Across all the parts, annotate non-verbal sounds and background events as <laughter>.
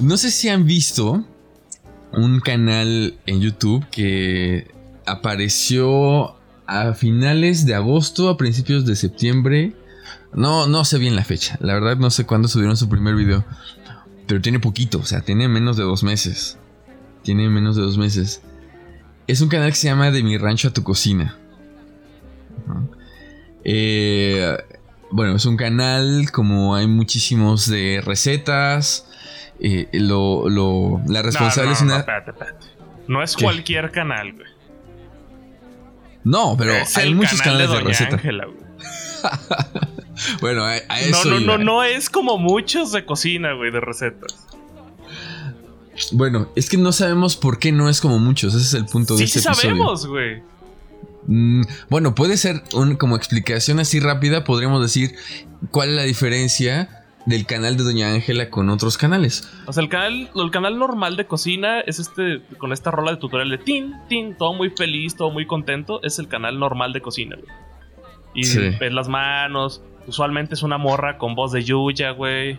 No sé si han visto un canal en YouTube que apareció a finales de agosto, a principios de septiembre. No, no sé bien la fecha. La verdad no sé cuándo subieron su primer video. Pero tiene poquito, o sea, tiene menos de dos meses. Tiene menos de dos meses. Es un canal que se llama De mi rancho a tu cocina. Eh, bueno, es un canal como hay muchísimos de recetas. Eh, lo, lo, la responsable es una. No es cualquier canal, güey. No, pero hay muchos canales de, recetas. <laughs> bueno, a, eso. No, no, no, no es como muchos de cocina, güey, de recetas. Bueno, es que no sabemos por qué no es como muchos. Ese es el punto de este sí sabemos, güey. Mm, bueno, puede ser un, como explicación así rápida. Podríamos decir cuál es la diferencia del canal de Doña Ángela con otros canales. O sea, el canal, el canal normal de cocina es este, con esta rola de tutorial de tin, tin, todo muy feliz, todo muy contento. Es el canal normal de cocina, güey. Y ves las manos. Usualmente es una morra con voz de Yuya, güey.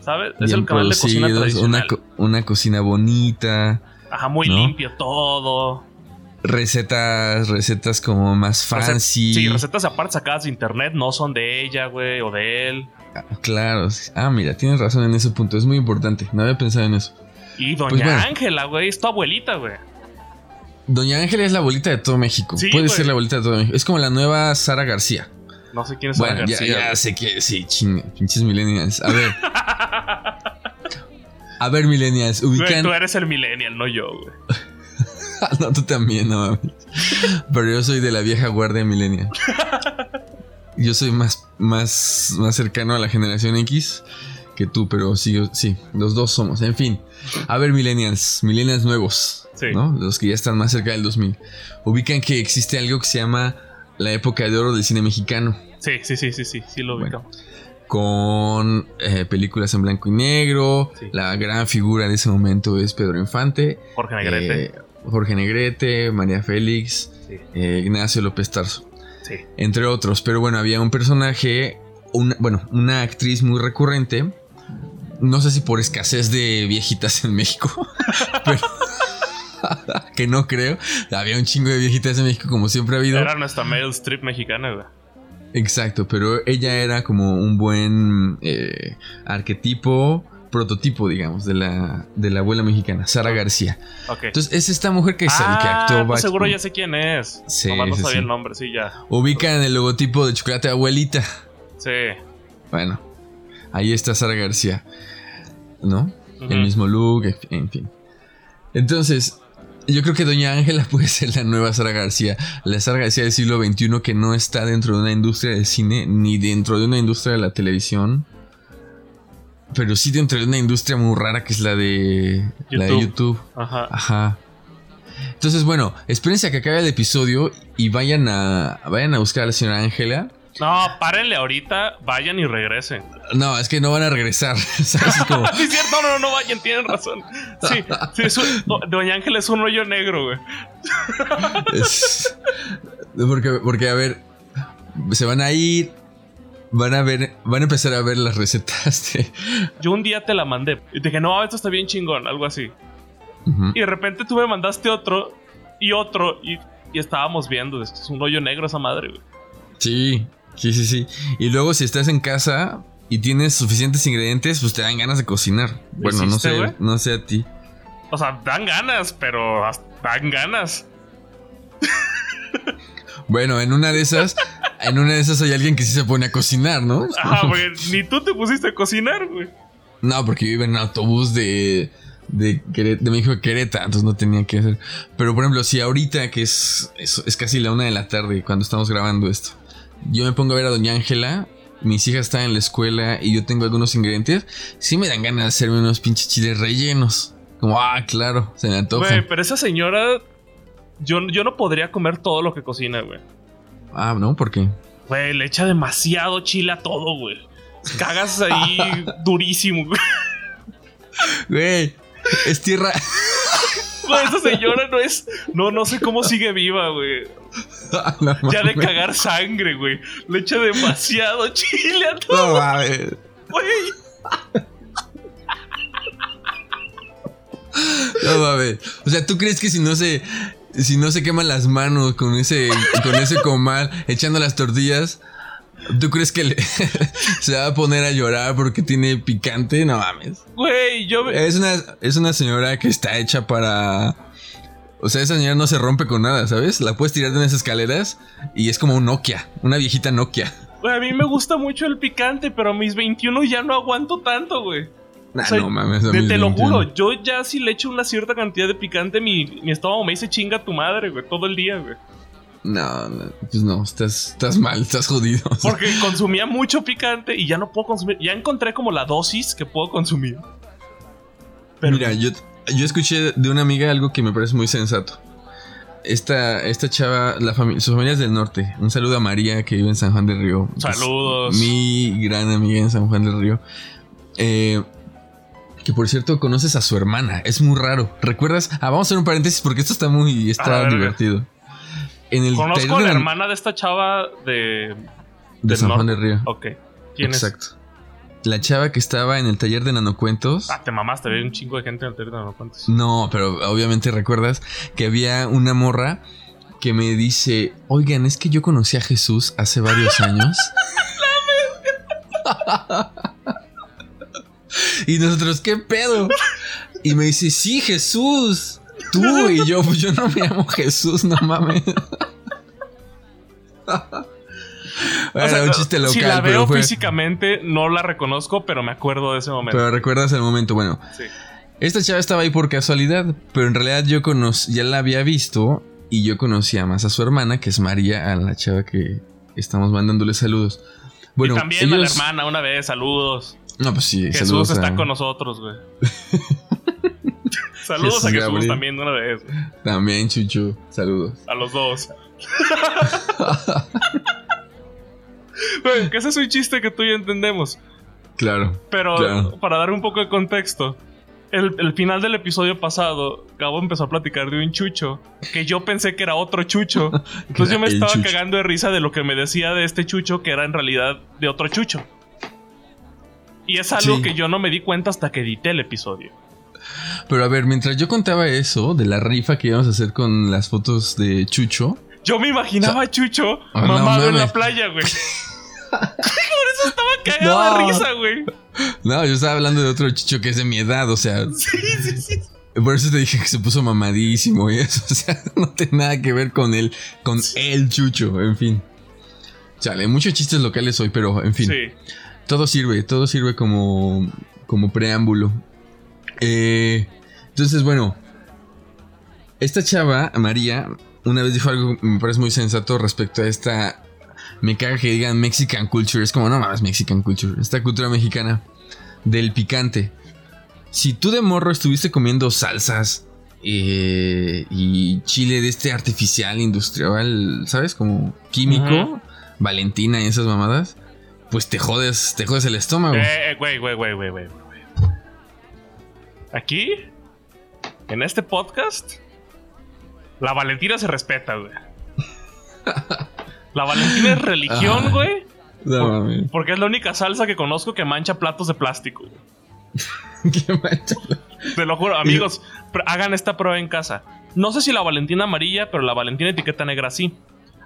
¿Sabes? es el canal de cocina tradicional. Una, cocina bonita. Ajá, muy limpio todo. Recetas, recetas como más fancy. sí, recetas aparte sacadas de internet, no son de ella, güey, o de él. Claro. Ah, mira, tienes razón en ese punto. Es muy importante. No había pensado en eso. Y pues Doña Ángela, güey. Es tu abuelita, güey. Doña Ángela es la abuelita de todo México. Puede ser la abuelita de todo México. Es como la nueva Sara García. No sé quién es Sara García. Ya, sé que. Sí, chinga. Pinches millennials. A ver. <laughs> A ver, millennials. Ubican... tú eres el millennial, no yo, güey. <laughs> no, tú también, no Pero yo soy de la vieja guardia millennial. <laughs> Yo soy más, más, más cercano a la generación X que tú, pero sí, sí, los dos somos. En fin, a ver, millennials, millennials nuevos, ¿no? Los que ya están más cerca del 2000. Ubican que existe algo que se llama la época de oro del cine mexicano. Sí, sí, sí, sí, sí, sí lo ubicamos. con eh, películas en blanco y negro. La gran figura de ese momento es Pedro Infante. Jorge Negrete. Eh, Jorge Negrete, María Félix, eh, Ignacio López Tarso. Entre otros. Pero bueno, había un personaje, una, bueno, una actriz muy recurrente. No sé si por escasez de viejitas en México. <laughs> pero. <laughs> que no creo. Había un chingo de viejitas en México, como siempre ha habido. Era nuestra Meryl Streep mexicana, güey. Exacto, pero ella era como un buen eh, arquetipo prototipo, digamos, de la, de la abuela mexicana, Sara García. Entonces, es esta mujer que, ah, que actuó. Pues seguro ya sé quién es. Sí, no sabía el nombre, sí, ya. Ubica en el logotipo de chocolate abuelita. Sí. Bueno, ahí está Sara García. ¿No? El mismo look, en fin. Entonces, yo creo que Doña Ángela <laughs> puede ser la nueva Sara García. La Sara García del siglo XXI que no está dentro de una industria del cine ni dentro de una industria de la televisión pero sí dentro de una industria muy rara que es la de YouTube. La de YouTube. Ajá. Ajá. Entonces, bueno, espérense a que acabe el episodio y vayan a, vayan a buscar a la señora Ángela. No, párenle ahorita, vayan y regresen. No, es que no van a regresar. <laughs> ¿sabes? Como... <laughs> sí, es cierto, no, no, no vayan, tienen razón. Sí, sí Doña Ángela es un rollo negro, güey. porque, porque, a ver, se van a ir, van a ver, van a empezar a ver las recetas de... <laughs> Yo un día te la mandé y te dije, no, esto está bien chingón, algo así. Y de repente tú me mandaste otro y otro y, estábamos viendo, es un rollo negro esa madre, güey. Sí, sí, sí, sí. Y luego si estás en casa y tienes suficientes ingredientes, pues te dan ganas de cocinar. Bueno, no sé, no sé a ti. O sea, dan ganas, pero dan ganas. <laughs> Bueno, en una de esas, en una de esas hay alguien que sí se pone a cocinar, ¿no? Ah, güey, ni tú te pusiste a cocinar, güey. No, porque vive en autobús de, de, de México a Querétaro, entonces no tenía que hacer. Pero por ejemplo, si ahorita que es, es, casi la una de la tarde cuando estamos grabando esto, yo me pongo a ver a Doña Ángela, mis hijas están en la escuela y yo tengo algunos ingredientes, sí me dan ganas de hacerme unos pinches chiles rellenos. Como, ah, claro, se me antoja. Güey, pero esa señora yo, no podría comer todo lo que cocina, güey. Ah, ¿no? ¿Por qué? Güey, le echa demasiado chile a todo, güey. Cagas ahí <laughs> durísimo, güey. Güey, es tierra. Güey, esa señora no es. No, no sé cómo sigue viva, güey. <laughs> ya de cagar sangre, güey. Le echa demasiado chile a todo. No mames. Güey. No mames. O sea, ¿tú crees que si no se. Si no se queman las manos con ese. con ese comal echando las tortillas. ¿Tú crees que <laughs> se va a poner a llorar porque tiene picante? No mames. Güey, yo. Es una, es una señora que está hecha para. O sea, esa señora no se rompe con nada, ¿sabes? La puedes tirar de unas escaleras y es como un Nokia, una viejita Nokia. Güey, a mí me gusta mucho el picante, pero a mis 21 ya no aguanto tanto, güey. Nah, no mames. te, lo juro, yo ya si le echo una cierta cantidad de picante, mi, mi estómago me dice chinga tu madre, güey, todo el día, güey. No, no, pues no, estás, estás mal, estás jodido. Porque consumía mucho picante y ya no puedo consumir. Ya encontré como la dosis que puedo consumir. Mira, yo, yo escuché de una amiga algo que me parece muy sensato. Esta, esta chava, la familia, sus familias del norte. Un saludo a María que vive en San Juan del Río. Saludos. mi gran amiga en San Juan del Río. Eh, que por cierto conoces a su hermana. Es muy raro. ¿Recuerdas? Ah, vamos a hacer un paréntesis porque esto está muy está divertido. En el Conozco a la hermana de esta chava de. De San Juan del Río. Ok. ¿Quién Exacto la chava que estaba en el taller de nanocuentos. Ah, te mamaste, había un chingo de gente en el taller de nanocuentos. No, pero obviamente recuerdas que había una morra que me dice, oigan, es que yo conocí a Jesús hace varios años. <laughs> <laughs> y nosotros, ¿qué pedo? Y me dice, sí, Jesús. Tú y yo, pues yo no me llamo Jesús, no mames. <laughs> un chiste local. Si la veo físicamente, no la reconozco, pero me acuerdo de ese momento. Pero recuerdas el momento, bueno. Sí. Esta chava estaba ahí por casualidad, pero en realidad yo ya la había visto y yo conocía más a su hermana, que es María, a la chava que estamos mandándole saludos. Bueno, y también a la hermana una vez, saludos. No, pues sí, Jesús está con nosotros, güey. <laughs> saludos a Jesús también una vez. También, Chuchu, saludos. A los dos. <laughs> que ese es un chiste que tú y yo entendemos. Claro. Pero para dar un poco de contexto, el, final del episodio pasado, Gabo empezó a platicar de un chucho que yo pensé que era otro chucho. <laughs> Entonces yo me estaba cagando de risa de lo que me decía de este chucho que era en realidad de otro chucho. Y es algo que yo no me di cuenta hasta que edité el episodio. Pero a ver, mientras yo contaba eso de la rifa que íbamos a hacer con las fotos de Chucho. Yo me imaginaba a Chucho ah, mamado en la playa, güey. <laughs> Por eso estaba cagado de risa, güey. No, yo estaba hablando de otro chicho que es de mi edad, o sea. Sí, sí, sí. Por eso te dije que se puso mamadísimo y eso. <laughs> O sea, no tiene nada que ver con él, con el chucho, en fin. Chale, muchos chistes locales hoy, pero en fin. Sí. Todo sirve, todo sirve como, como preámbulo. Eh, entonces, bueno. Esta chava, María, una vez dijo algo que me parece muy sensato respecto a esta me caga que digan Mexican culture. Es como, no mames, Mexican culture. Esta cultura mexicana del picante. Si tú de morro estuviste comiendo salsas eh, y chile de este artificial, industrial, ¿sabes? Como químico, Valentina y esas mamadas, pues te jodes, te jodes el estómago. Eh, güey, güey, güey, güey, güey. Aquí, en este podcast, la Valentina se respeta, güey. La Valentina es religión, güey. No, porque es la única salsa que conozco que mancha platos de plástico. <laughs> ¿Qué mancha? Te lo juro, amigos, hagan esta prueba en casa. No sé si la Valentina amarilla, pero la Valentina etiqueta negra sí.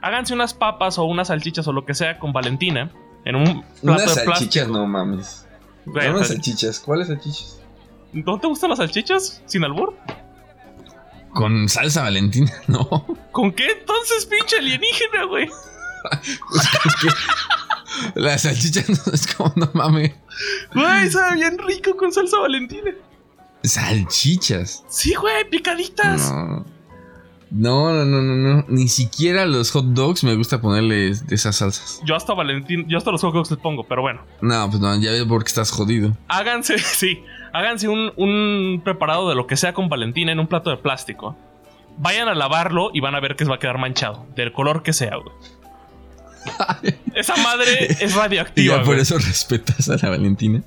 Háganse unas papas o unas salchichas o lo que sea con Valentina en un plato unas de plástico. salchichas no mames. unas salchichas. ¿Cuáles salchichas? ¿No te gustan las salchichas sin albur? Con salsa Valentina, <laughs> no. ¿Con qué entonces, pinche alienígena, güey? la salchicha <laughs> no es como, no mames. Güey, sabe bien rico con salsa valentina. ¿Salchichas? Sí, güey, picaditas. No. No, no, no, no, Ni siquiera los hot dogs me gusta ponerles de esas salsas. Yo hasta Valentín, yo hasta los hot dogs les pongo, pero bueno. No, pues no, ya ves porque estás jodido. Háganse, <laughs> sí, háganse un, un preparado de lo que sea con Valentina en un plato de plástico. Vayan a lavarlo y van a ver que va a quedar manchado, del color que sea, güey. <laughs> Esa madre es <laughs> radioactiva. por eso respetas a la Valentina.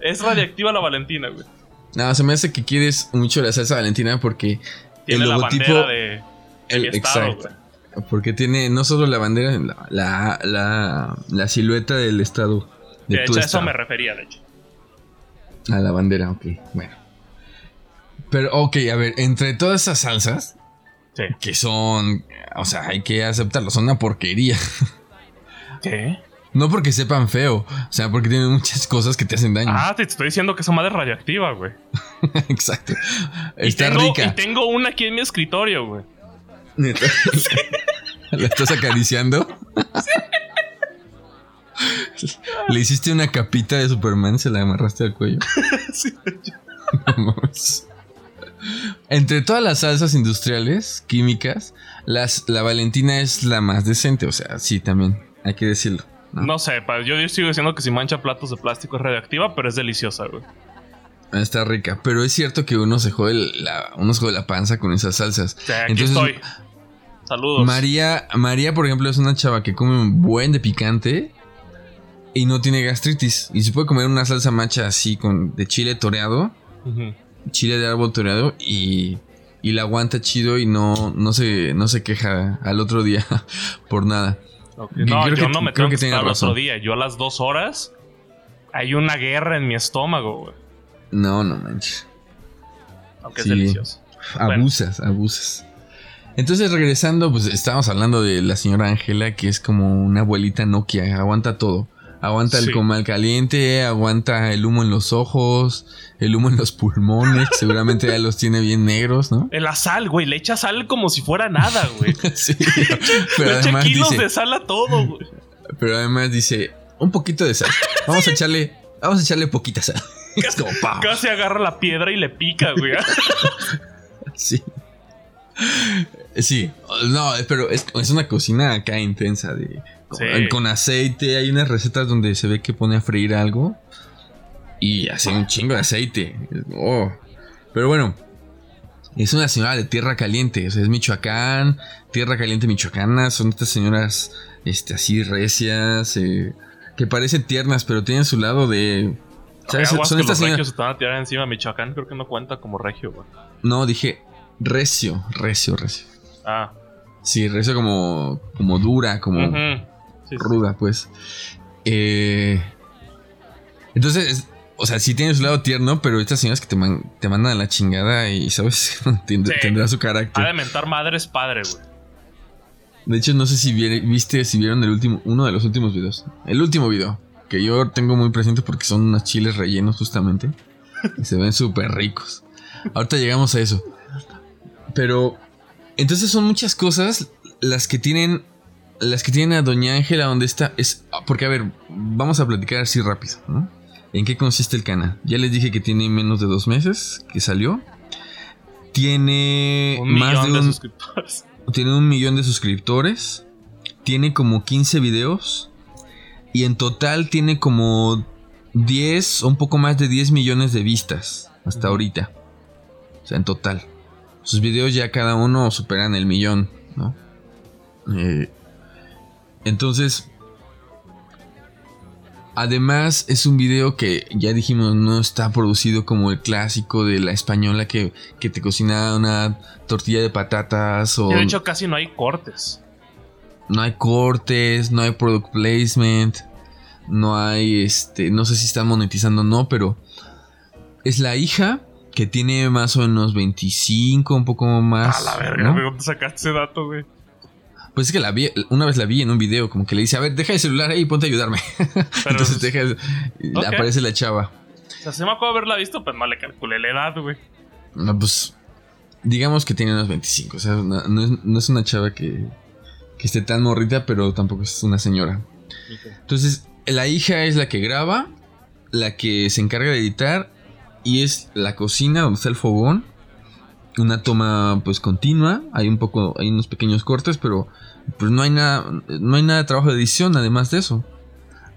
Es radioactiva la Valentina, güey. No, se me hace que quieres mucho la salsa Valentina porque tiene el logotipo. La de, el, exacto. Porque tiene no solo la bandera, la, la, silueta del estado. De, hecho, a eso me refería, de hecho. A la bandera, ok. Bueno. Pero, ok, a ver, entre todas esas salsas, que son, o sea, hay que aceptarlo, son una porquería. <laughs> ¿Qué? No porque sepan feo, o sea, porque tienen muchas cosas que te hacen daño. Ah, te estoy diciendo que esa madre es radioactiva, güey. <laughs> Exacto. Está rica. Y tengo una aquí en mi escritorio, güey. ¿La estás acariciando? ¿Le hiciste una capita de Superman? ¿Se la amarraste al cuello? <laughs> sí, Entre todas las salsas industriales, químicas, las, la Valentina es la más decente. O sea, sí, también, hay que decirlo. No, sé, yo sigo diciendo que si mancha platos de plástico es radioactiva, pero es deliciosa, güey. Está rica, pero es cierto que uno se jode la, uno se jode la panza con esas salsas. aquí estoy. Saludos. María, María, por ejemplo, es una chava que come un buen de picante y no tiene gastritis. Y se puede comer una salsa macha así con de chile toreado. Chile de árbol toreado y, y la aguanta chido y no, no, se, no se queja al otro día <laughs> por nada. No, yo no me tengo que, que al otro día. Yo a las dos horas hay una guerra en mi estómago, güey. No, no manches. Aunque es delicioso. Abusas, abusas. Entonces, regresando, pues estábamos hablando de la señora Ángela, que es como una abuelita Nokia, aguanta todo. Aguanta el comal caliente, aguanta el humo en los ojos, el humo en los pulmones, seguramente ya los tiene bien negros, ¿no? En la sal, güey, le echa sal como si fuera nada, güey. <laughs> sí, pero le echa kilos de sal a todo, güey. Pero además dice, un poquito de sal. Vamos a echarle, vamos a echarle poquita sal. <laughs> Casi, casi agarra la piedra y le pica, güey. <laughs> sí. Sí, no, pero es, es una cocina acá intensa de con, aceite. Hay unas recetas donde se ve que pone a freír algo y hace un chingo de aceite. Oh. Pero bueno, es una señora de tierra caliente. O sea, es Michoacán, tierra caliente michoacana. Son estas señoras este, así recias, eh, que parecen tiernas, pero tienen su lado de. ¿Sabes? Son estas señoras. se a tirar encima Michoacán, creo que no cuenta como regio, No, dije recio, recio, recio. Ah. Sí, recio como, como dura, como ruda, pues. Eh, entonces, o sea, sí tiene su lado tierno, pero estas señoras que te, te mandan a la chingada y, ¿sabes? <laughs> Tendrá su carácter. Ha de mentar madre es padre, güey. De hecho, no sé si viste, si vieron el último, uno de los últimos videos. El último video, que yo tengo muy presente porque son unos chiles rellenos justamente. <laughs> y se ven súper ricos. Ahorita llegamos a eso. Pero, entonces son muchas cosas las que tienen las que tienen a Doña Ángela, donde está, es. Porque, a ver, vamos a platicar así rápido, ¿no? ¿En qué consiste el canal? Ya les dije que tiene menos de dos meses que salió. Tiene más de, un, suscriptores. Tiene un millón de suscriptores. Tiene como 15 videos. Y en total tiene como 10 o un poco más de 10 millones de vistas hasta ahorita. O sea, en total. Sus videos ya cada uno superan el millón, ¿no? Eh, entonces, además es un video que ya dijimos no está producido como el clásico de la española que, te cocina una tortilla de patatas o... de hecho casi no hay cortes. No hay cortes, no hay product placement, no hay este, no sé si están monetizando o no, pero es la hija que tiene más o menos 25, un poco más. A la verga, ¿de dónde sacaste ese dato, güey? Pues es que la vi, una vez la vi en un video, como que le dice, a ver, deja el celular ahí y ponte a ayudarme. <laughs> Entonces deja, aparece la chava. O sea, se me acuerdo haberla visto, pues no le calculé la edad, güey. No, pues, digamos que tiene unos 25. O sea, no, es, una chava que, que, esté tan morrita, pero tampoco es una señora. Entonces, la hija es la que graba, la que se encarga de editar, y es la cocina donde está el fogón una toma pues continua, hay un poco, hay unos pequeños cortes, pero pues no hay nada, no hay nada de trabajo de edición además de eso.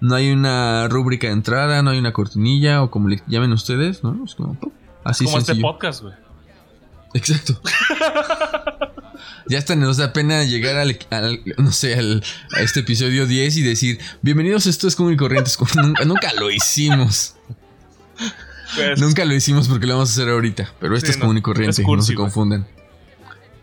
No hay una rúbrica de entrada, no hay una cortinilla o como le llamen ustedes, ¿no? Es como, así como este podcast, güey. Exacto. <laughs> ya hasta nos da pena llegar al, no sé, al, a este episodio 10 y decir, bienvenidos, esto es como el corrientes, nunca, nunca lo hicimos. Pues, Nunca lo hicimos porque lo vamos a hacer ahorita, pero esto es común y corriente, no se confundan.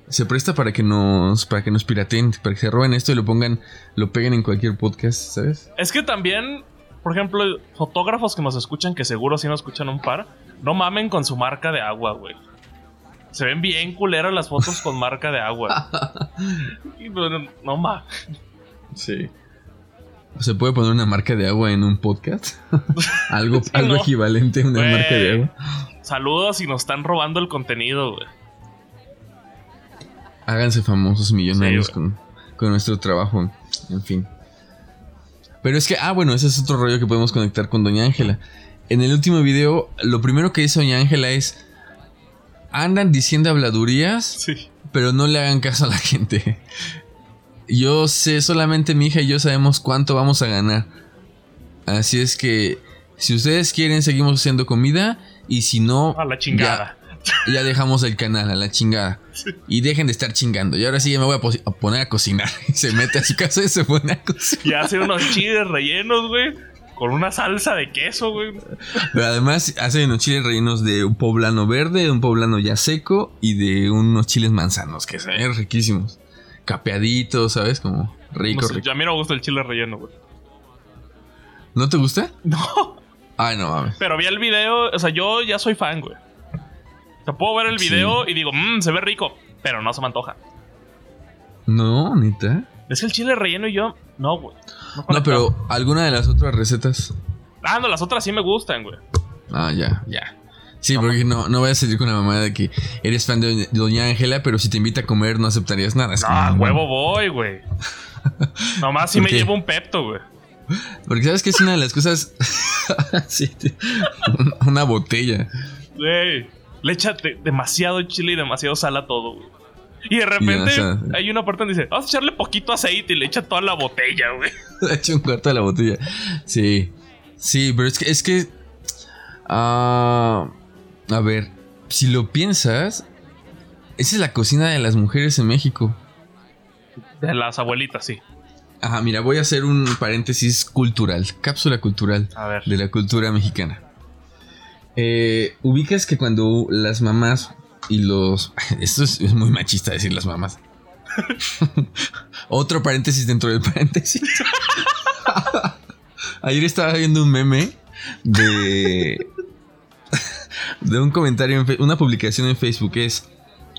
Se presta para que nos para que nos pirateen, para que se roben esto y lo pongan, lo peguen en cualquier podcast, ¿sabes? Es que también, por ejemplo, fotógrafos que nos escuchan, que seguro sí nos escuchan un par, no mamen con su marca de agua, güey. Se ven bien culeras las fotos con marca de agua. <laughs> y, no, no ma. Sí. ¿Se puede poner una marca de agua en un podcast? <laughs> algo algo equivalente a una marca de agua. Saludos y nos están robando el contenido, güey. Háganse famosos millonarios con, con nuestro trabajo. En fin. Pero es que, ah, bueno, ese es otro rollo que podemos conectar con Doña Ángela. En el último video, lo primero que dice Doña Ángela es: andan diciendo habladurías, sí. pero no le hagan caso a la gente. Yo sé, solamente mi hija y yo sabemos cuánto vamos a ganar. Así es que, si ustedes quieren, seguimos haciendo comida. Y si no. A la chingada. Ya, dejamos el canal, a la chingada. Y dejen de estar chingando. Y ahora sí me voy a, poner a cocinar. <laughs> se mete a su casa y se pone a cocinar. Y hace unos chiles rellenos, güey. Con una salsa de queso, güey. Pero además hace unos chiles rellenos de un poblano verde, de un poblano ya seco y de unos chiles manzanos, que se ven riquísimos capeadito, ¿sabes? Como rico, A mí no me gusta el chile relleno, güey. ¿No te gusta? <laughs> No. Ay, no mames. Pero vi el video, o sea, yo ya soy fan, güey. O sea, puedo ver el video y digo, mmm, se ve rico, pero no se me antoja. No, neta. Es el chile relleno y yo, no, güey. No, pero alguna de las otras recetas. Ah, no, las otras sí me gustan, güey. Ah, ya, ya. Sí, porque no, no voy a salir con la mamá de que eres fan de Doña Ángela, pero si te invita a comer no aceptarías nada. no, huevo voy, güey. <laughs> Nomás si me llevo un pepto, güey. Porque sabes que es una de las cosas. <laughs> sí, una botella. Güey, le echa demasiado chile y demasiado sal a todo, güey. Y de repente hay una parte donde dice, vamos a echarle poquito aceite y le echa toda la botella, güey. <laughs> Le echa un cuarto de la botella. Sí. Sí, pero es que, es que. Ah. A ver, si lo piensas, esa es la cocina de las mujeres en México. De las abuelitas, sí. Ajá, mira, voy a hacer un paréntesis cultural, cápsula cultural de la cultura mexicana. Eh, ubicas que cuando las mamás y los... <laughs> Esto es, es muy machista decir las mamás. <laughs> Otro paréntesis dentro del paréntesis. <laughs> Ayer estaba viendo un meme de de un comentario, en una publicación en Facebook es,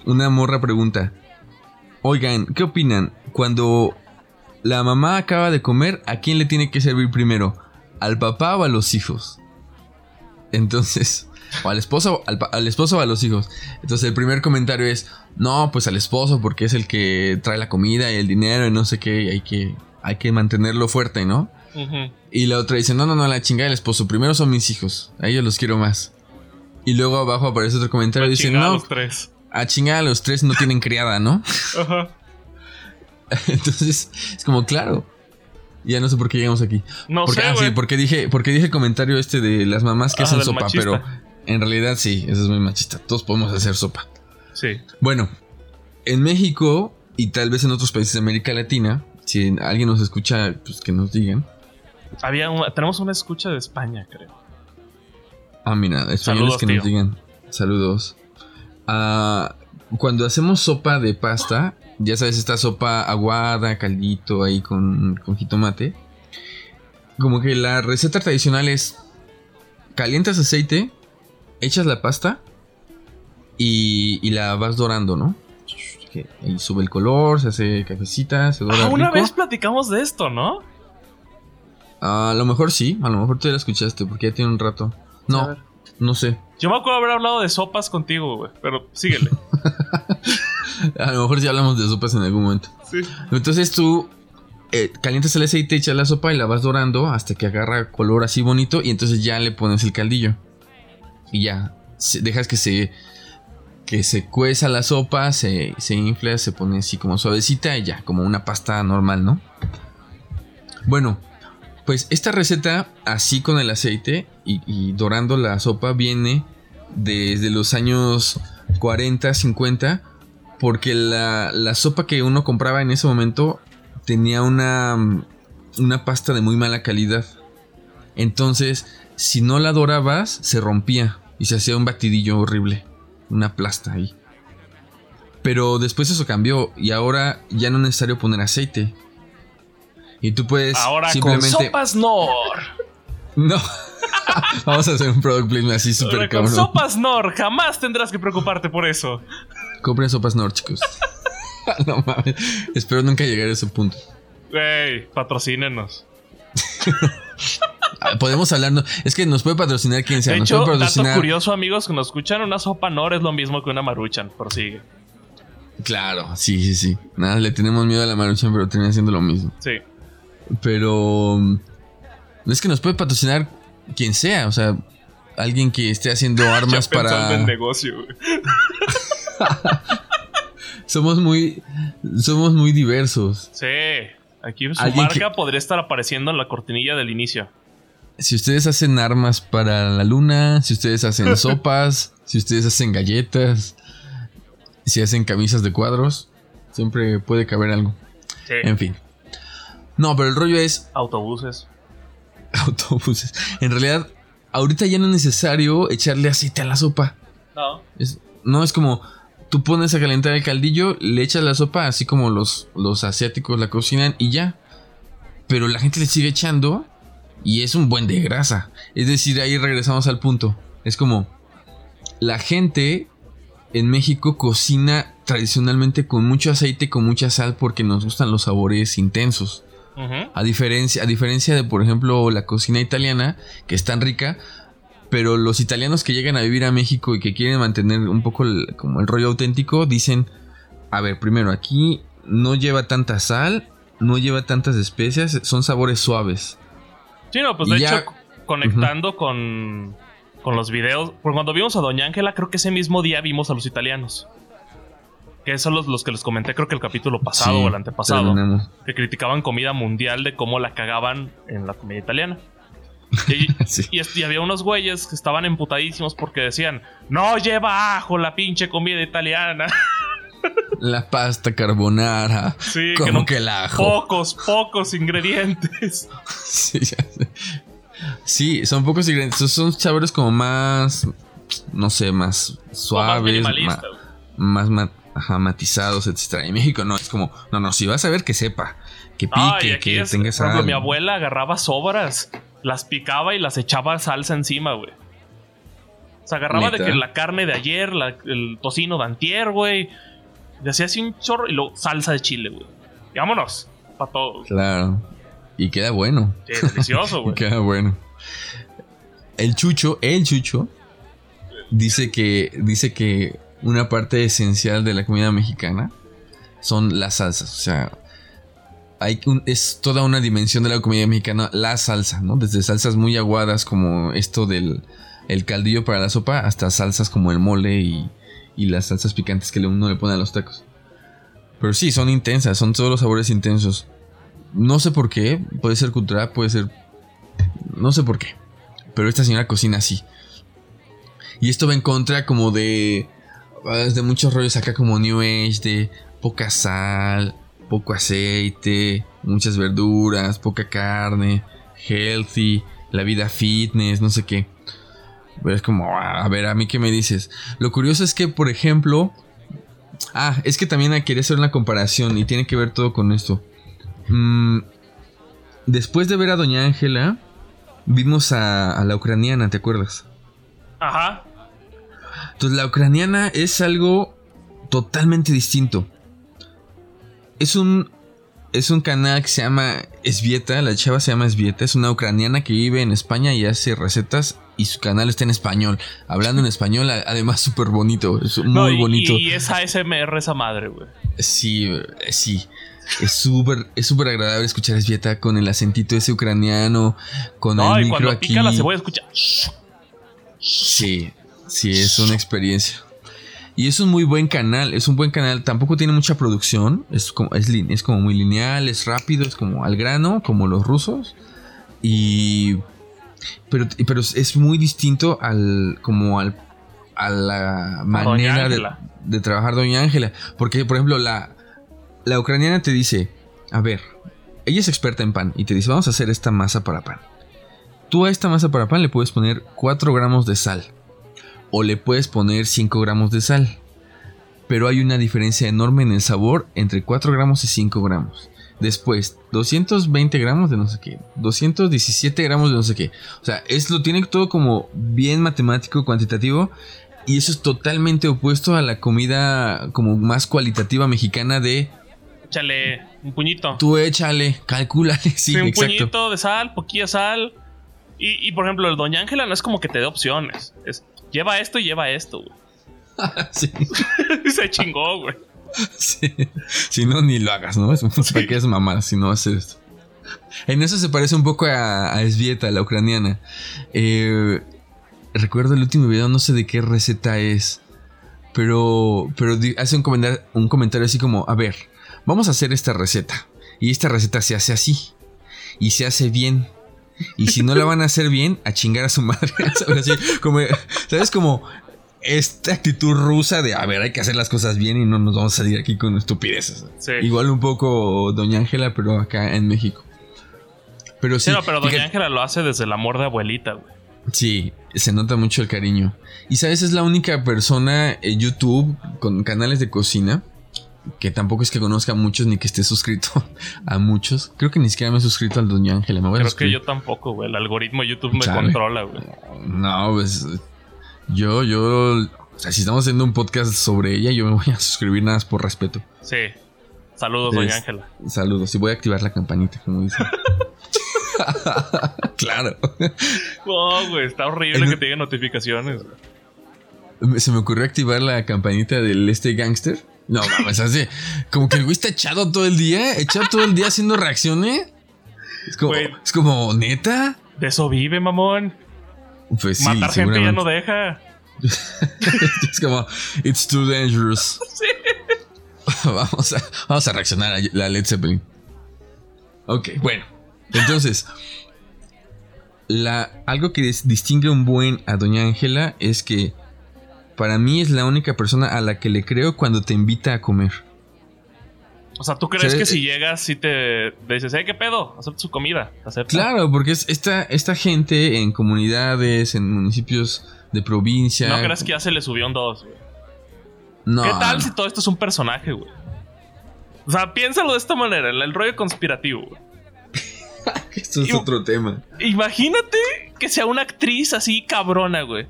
una morra pregunta, oigan, ¿qué opinan? Cuando la mamá acaba de comer, ¿a quién le tiene que servir primero? ¿Al papá o a los hijos? Entonces, o al esposo, al, esposo o a los hijos. Entonces el primer comentario es, no, pues al esposo porque es el que trae la comida y el dinero y no sé qué, hay que, hay que mantenerlo fuerte, ¿no? Y la otra dice, no, no, no, la chingada del esposo, primero son mis hijos, a ellos los quiero más. Y luego abajo aparece otro comentario y dice, no, a los tres. a chingar a los tres no tienen criada, ¿no? <laughs> Ajá. <laughs> Entonces, es como, claro. Ya no sé por qué llegamos aquí. No porque, sé, ah, sí, porque dije, porque dije el comentario este de las mamás que hacen sopa, pero en realidad sí, eso es muy machista. Todos podemos hacer sopa. Sí. Bueno, en México y tal vez en otros países de América Latina, si alguien nos escucha, pues que nos digan. Había tenemos una escucha de España, creo. Ah, mira, españoles que nos digan. Saludos. Ah, cuando hacemos sopa de pasta, ya sabes, esta sopa aguada, caldito ahí con, con jitomate. Como que la receta tradicional es calientas aceite, echas la pasta y, y la vas dorando, ¿no? Ahí sube el color, se hace cafecita, se dora. Ah, una vez platicamos de esto, ¿no? a lo mejor sí, a lo mejor tú ya la escuchaste porque ya tiene un rato. No, no sé. Yo me acuerdo haber hablado de sopas contigo, güey, pero síguele. <laughs> a lo mejor ya hablamos de sopas en algún momento. Sí. Entonces tú eh, calientas el aceite, echas la sopa y la vas dorando hasta que agarra color así bonito y entonces ya le pones el caldillo. Y ya, dejas que se que se cueza la sopa, se, se infla, se pone así como suavecita y ya, como una pasta normal, ¿no? Bueno, pues esta receta, así con el aceite y, dorando la sopa, viene desde los años 40, 50, porque la, sopa que uno compraba en ese momento tenía una, una pasta de muy mala calidad. Entonces, si no la dorabas, se rompía y se hacía un batidillo horrible, una plasta ahí. Pero después eso cambió y ahora ya no es necesario poner aceite. Y tú puedes Ahora simplemente... con sopas Nor. No. <laughs> Vamos a hacer un product placement así súper cabrón. Sopas Nor, jamás tendrás que preocuparte por eso. Compren sopas Nor, chicos. <laughs> no mames. Espero nunca llegar a ese punto. Güey, patrocínenos. <laughs> Ah, podemos hablar, es que nos puede patrocinar quien sea. De nos hecho, puede dato curioso, amigos, que nos escuchan, una sopa Nor es lo mismo que una maruchan, prosigue. Claro, sí, sí, sí. Nada, le tenemos miedo a la maruchan, pero termina siendo lo mismo. Sí. Pero es que nos puede patrocinar quien sea, o sea, alguien que esté haciendo <laughs> armas para. En negocio, <laughs> somos muy. Somos muy diversos. Sí. Aquí su marca podría estar apareciendo en la cortinilla del inicio. Si ustedes hacen armas para la luna, si ustedes hacen <laughs> sopas, si ustedes hacen galletas, si hacen camisas de cuadros, siempre puede caber algo. Sí. En fin. No, pero el rollo es. Autobuses. <laughs> Autobuses. En realidad, ahorita ya no es necesario echarle aceite a la sopa. No. no es como tú pones a calentar el caldillo, le echas la sopa, así como los, los asiáticos la cocinan y ya. Pero la gente le sigue echando y es un buen de grasa. Es decir, ahí regresamos al punto. Es como la gente en México cocina tradicionalmente con mucho aceite, con mucha sal, porque nos gustan los sabores intensos. A, diferencia, a diferencia de, por ejemplo, la cocina italiana, que es tan rica, pero los italianos que llegan a vivir a México y que quieren mantener un poco el, como el rollo auténtico, dicen, a ver, primero aquí no lleva tanta sal, no lleva tantas especias, son sabores suaves. Sí, no, pues de hecho, conectando con, con los videos, porque cuando vimos a Doña Ángela, creo que ese mismo día vimos a los italianos. Que son los, los que les comenté, creo que el capítulo pasado o el antepasado. Que criticaban comida mundial de cómo la cagaban en la comida italiana. <laughs> Y, había unos güeyes que estaban emputadísimos porque decían: No lleva ajo la pinche comida italiana. <laughs> La pasta carbonara. Sí, como que, el ajo. Pocos, pocos ingredientes. <laughs> Sí, son pocos ingredientes. Son sabores como más. No sé, más suaves. Más, más, matizados, etc. En México no, es como, no, no, si vas a ver que sepa, que pique, que tenga sal. mi abuela agarraba sobras las picaba y las echaba salsa encima, güey. Se agarraba de que la carne de ayer, el tocino de antier, güey. Le hacía así un chorro y luego salsa de chile, güey. Y vámonos, para todo. Claro. Y queda bueno. Sí, delicioso, <laughs> güey. queda bueno. El chucho, el chucho, dice que, dice que una parte esencial de la comida mexicana son las salsas. O sea, es toda una dimensión de la comida mexicana, la salsa, ¿no? Desde salsas muy aguadas como esto del el caldillo para la sopa, hasta salsas como el mole y, y las salsas picantes que uno le pone a los tacos. Pero sí, son intensas, son todos los sabores intensos. No sé por qué, puede ser cultural, puede ser... No sé por qué. Pero esta señora cocina así. Y esto va en contra como de... De muchos rollos acá como New Age, de poca sal, poco aceite, muchas verduras, poca carne, healthy, la vida fitness, no sé qué. Pero es como, ah, a ver, a mí qué me dices. Lo curioso es que, por ejemplo, ah, es que también quería hacer una comparación y tiene que ver todo con esto. Mm, después de ver a Doña Ángela, vimos a, a la ucraniana, ¿te acuerdas? Ajá. Entonces la ucraniana es algo totalmente distinto es un es un canal que se llama Esvieta, la chava se llama Esvieta, es una ucraniana que vive en España y hace recetas y su canal está en español, hablando en <laughs> español, además súper bonito, es muy bonito. Y es ASMR esa madre, güey. Sí, sí. Es súper es súper agradable escuchar a Esvieta con el acentito ese ucraniano, con no, el y micro cuando pica la cebolla escucha. Sí, sí, es una experiencia. Y es un muy buen canal, es un buen canal, tampoco tiene mucha producción, es como, es, es como muy lineal, es rápido, es como al grano, como los rusos. Y... Pero, pero es muy distinto al... como al... a la manera de, trabajar Doña Ángela. Porque, por ejemplo, la, la ucraniana te dice, a ver, ella es experta en pan y te dice, vamos a hacer esta masa para pan. Tú a esta masa para pan le puedes poner 4 gramos de sal o le puedes poner 5 gramos de sal. Pero hay una diferencia enorme en el sabor entre 4 gramos y 5 gramos. Después, 220 gramos de no sé qué. 217 gramos de no sé qué. O sea, es, lo tiene todo como bien matemático, cuantitativo. Y eso es totalmente opuesto a la comida como más cualitativa mexicana de... Échale un puñito. Tú échale, calcúlale, <laughs> sí, sí un puñito de sal, poquilla sal. Y, y, por ejemplo, el Doña Ángela no es como que te dé opciones. Es, lleva esto y lleva esto, güey. <laughs> sí. <laughs> Se chingó, güey. Si no, ni lo hagas, ¿no? Es para que es mamá si no haces esto. En eso se parece un poco a, a Esvieta, la ucraniana. Eh, recuerdo el último video, no sé de qué receta es. Pero, pero hace un comentario, un comentario así como, a ver, vamos a hacer esta receta. Y esta receta se hace así. Y se hace bien. Y si no la van a hacer bien, a chingar a su madre. <laughs> Como, ¿Sabes? Como esta actitud rusa de, a ver, hay que hacer las cosas bien y no nos vamos a salir aquí con estupideces. Igual un poco Doña Ángela, pero acá en México. Pero sí. pero Doña Ángela lo hace desde el amor de abuelita, güey. Sí, se nota mucho el cariño. Y sabes, es la única persona en YouTube con canales de cocina que tampoco es que conozca a muchos ni que esté suscrito <laughs> a muchos. Creo que ni siquiera me he suscrito al Doña Ángela. Creo que yo tampoco, güey. El algoritmo YouTube me controla, güey. No, pues yo, yo, o sea, si estamos haciendo un podcast sobre ella, yo me voy a suscribir nada más por respeto. Sí. Saludos, doña Ángela. Saludos. Y voy a activar la campanita, como dicen. <laughs> claro. No, güey, está horrible que te notificaciones. Se me ocurrió activar la campanita del este gangster. No mames, así. Como que el güey está echado todo el día, echado todo el día haciendo reacciones. Es como, es como, neta. De eso vive, mamón. Pues sí, Matar gente ya no deja. <laughs> es como, it's too dangerous. <laughs> Sí. vamos, a, vamos a reaccionar a la Led Zeppelin. Ok, bueno. Entonces, la, algo que distingue un buen a Doña Ángela es que para mí es la única persona a la que le creo cuando te invita a comer. O sea, ¿tú crees que si llegas y te, dices, ¿eh, qué pedo? Acepta su comida. Claro, porque es esta, esta gente en comunidades, en municipios de provincia. ¿No crees que ya se le subió un dos, güey? No. ¿Qué tal si todo esto es un personaje, güey? O sea, piénsalo de esta manera, el, rollo conspirativo, güey. <laughs> esto es otro tema. Imagínate que sea una actriz así cabrona, güey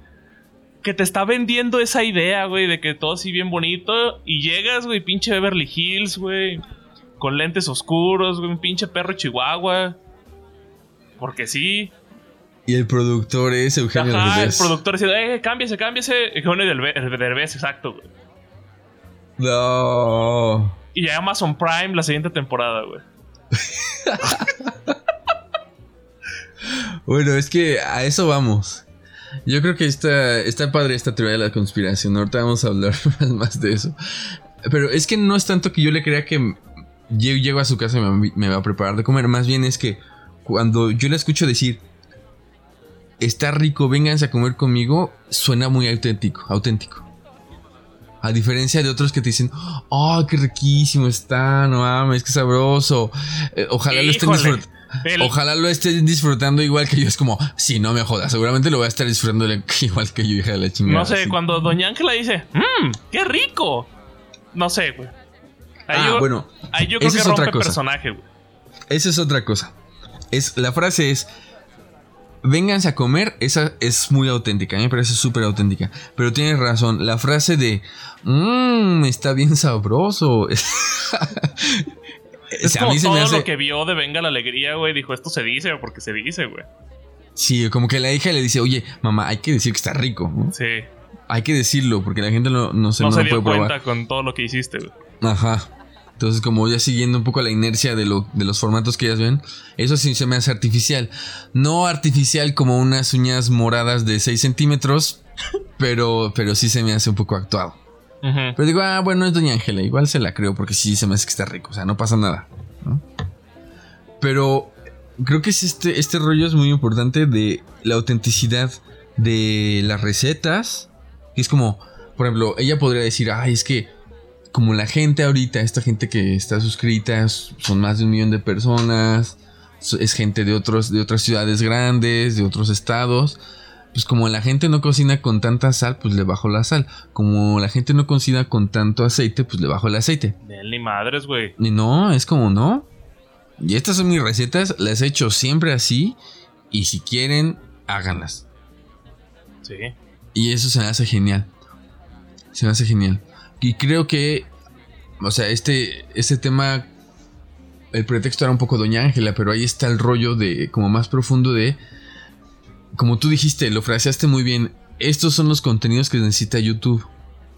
que te está vendiendo esa idea, güey, de que todo así bien bonito. Y llegas, güey, pinche Beverly Hills, güey. Con lentes oscuros, güey, un pinche perro chihuahua. Porque sí. Y el productor es Eugenio Ajá, el productor dice, eh, cámbiese, cámbiese. Eugenio Derbez, exacto, güey. No. Y ya Amazon Prime la siguiente temporada, güey. <laughs> bueno, es que a eso vamos. Yo creo que está, está padre esta teoría de la conspiración. Ahorita vamos a hablar <laughs> más de eso. Pero es que no es tanto que yo le crea que yo llego a su casa y me, va a preparar de comer. Más bien es que cuando yo le escucho decir, está rico, vénganse a comer conmigo, suena muy auténtico, auténtico. A diferencia de otros que te dicen, oh, qué riquísimo está, no mames, qué sabroso. Eh, ojalá lo estén disfrutando. Ojalá lo estén disfrutando igual que yo. Es como, si no me jodas. Seguramente lo voy a estar disfrutando <laughs> igual que yo, hija de la chingada. No sé, cuando Doña Ángela dice, mmm, qué rico. No sé, güey. Ahí ah, bueno. Ahí yo creo que rompe personaje, güey. Esa es otra cosa. Es, la frase es. Vénganse a comer, esa es muy auténtica, a mí me parece súper auténtica. Pero tienes razón, la frase de, mmm, está bien sabroso. <laughs> <laughs> Es como todo lo que vio de Venga la Alegría, güey. Dijo, esto se dice porque se dice, güey. Sí, como que la hija le dice, oye, mamá, hay que decir que está rico. Sí. Hay que decirlo porque la gente no, no se, no, se dio cuenta con todo lo que hiciste, güey. Ajá. Entonces, como ya siguiendo un poco la inercia de, lo, de los formatos que ellas ven, eso sí se me hace artificial. No artificial como unas uñas moradas de 6 centímetros, <laughs> pero, pero sí se me hace un poco actuado. Pero digo, ah, bueno, es Doña Ángela, igual se la creo porque sí se me hace que está rico, o sea, no pasa nada. Pero creo que es este, este rollo es muy importante de la autenticidad de las recetas. es como, por ejemplo, ella podría decir, ay, es que como la gente ahorita, esta gente que está suscrita, son más de un millón de personas, es gente de, otros, de otras ciudades grandes, de otros estados pues como la gente no cocina con tanta sal, pues le bajo la sal. Como la gente no cocina con tanto aceite, pues le bajo el aceite. Ni madres, güey. No, es como no. y estas son mis recetas, las he hecho siempre así, y si quieren, háganlas. Sí. Y eso se me hace genial. Se me hace genial. Y creo que, o sea, este, este tema, el pretexto era un poco Doña Ángela, pero ahí está el rollo de, como más profundo de, como tú dijiste, lo fraseaste muy bien, estos son los contenidos que necesita YouTube.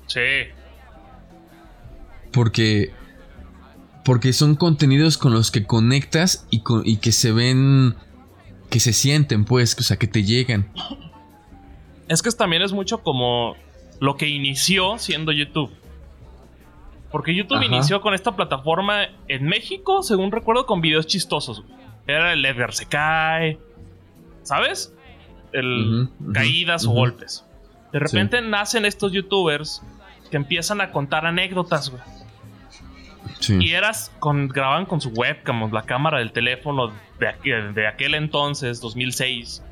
Sí. Porque, porque son contenidos con los que conectas y, y que se ven, que se sienten, pues, o sea, que te llegan. Es que también es mucho como lo que inició siendo YouTube. Porque YouTube inició con esta plataforma en México, según recuerdo, con videos chistosos. Era el Edgar se cae. ¿Sabes? El caídas o golpes. De repente nacen estos youtubers que empiezan a contar anécdotas, güey. Y eras con, grababan con su webcam, la cámara del teléfono de, de aquel entonces, 2006.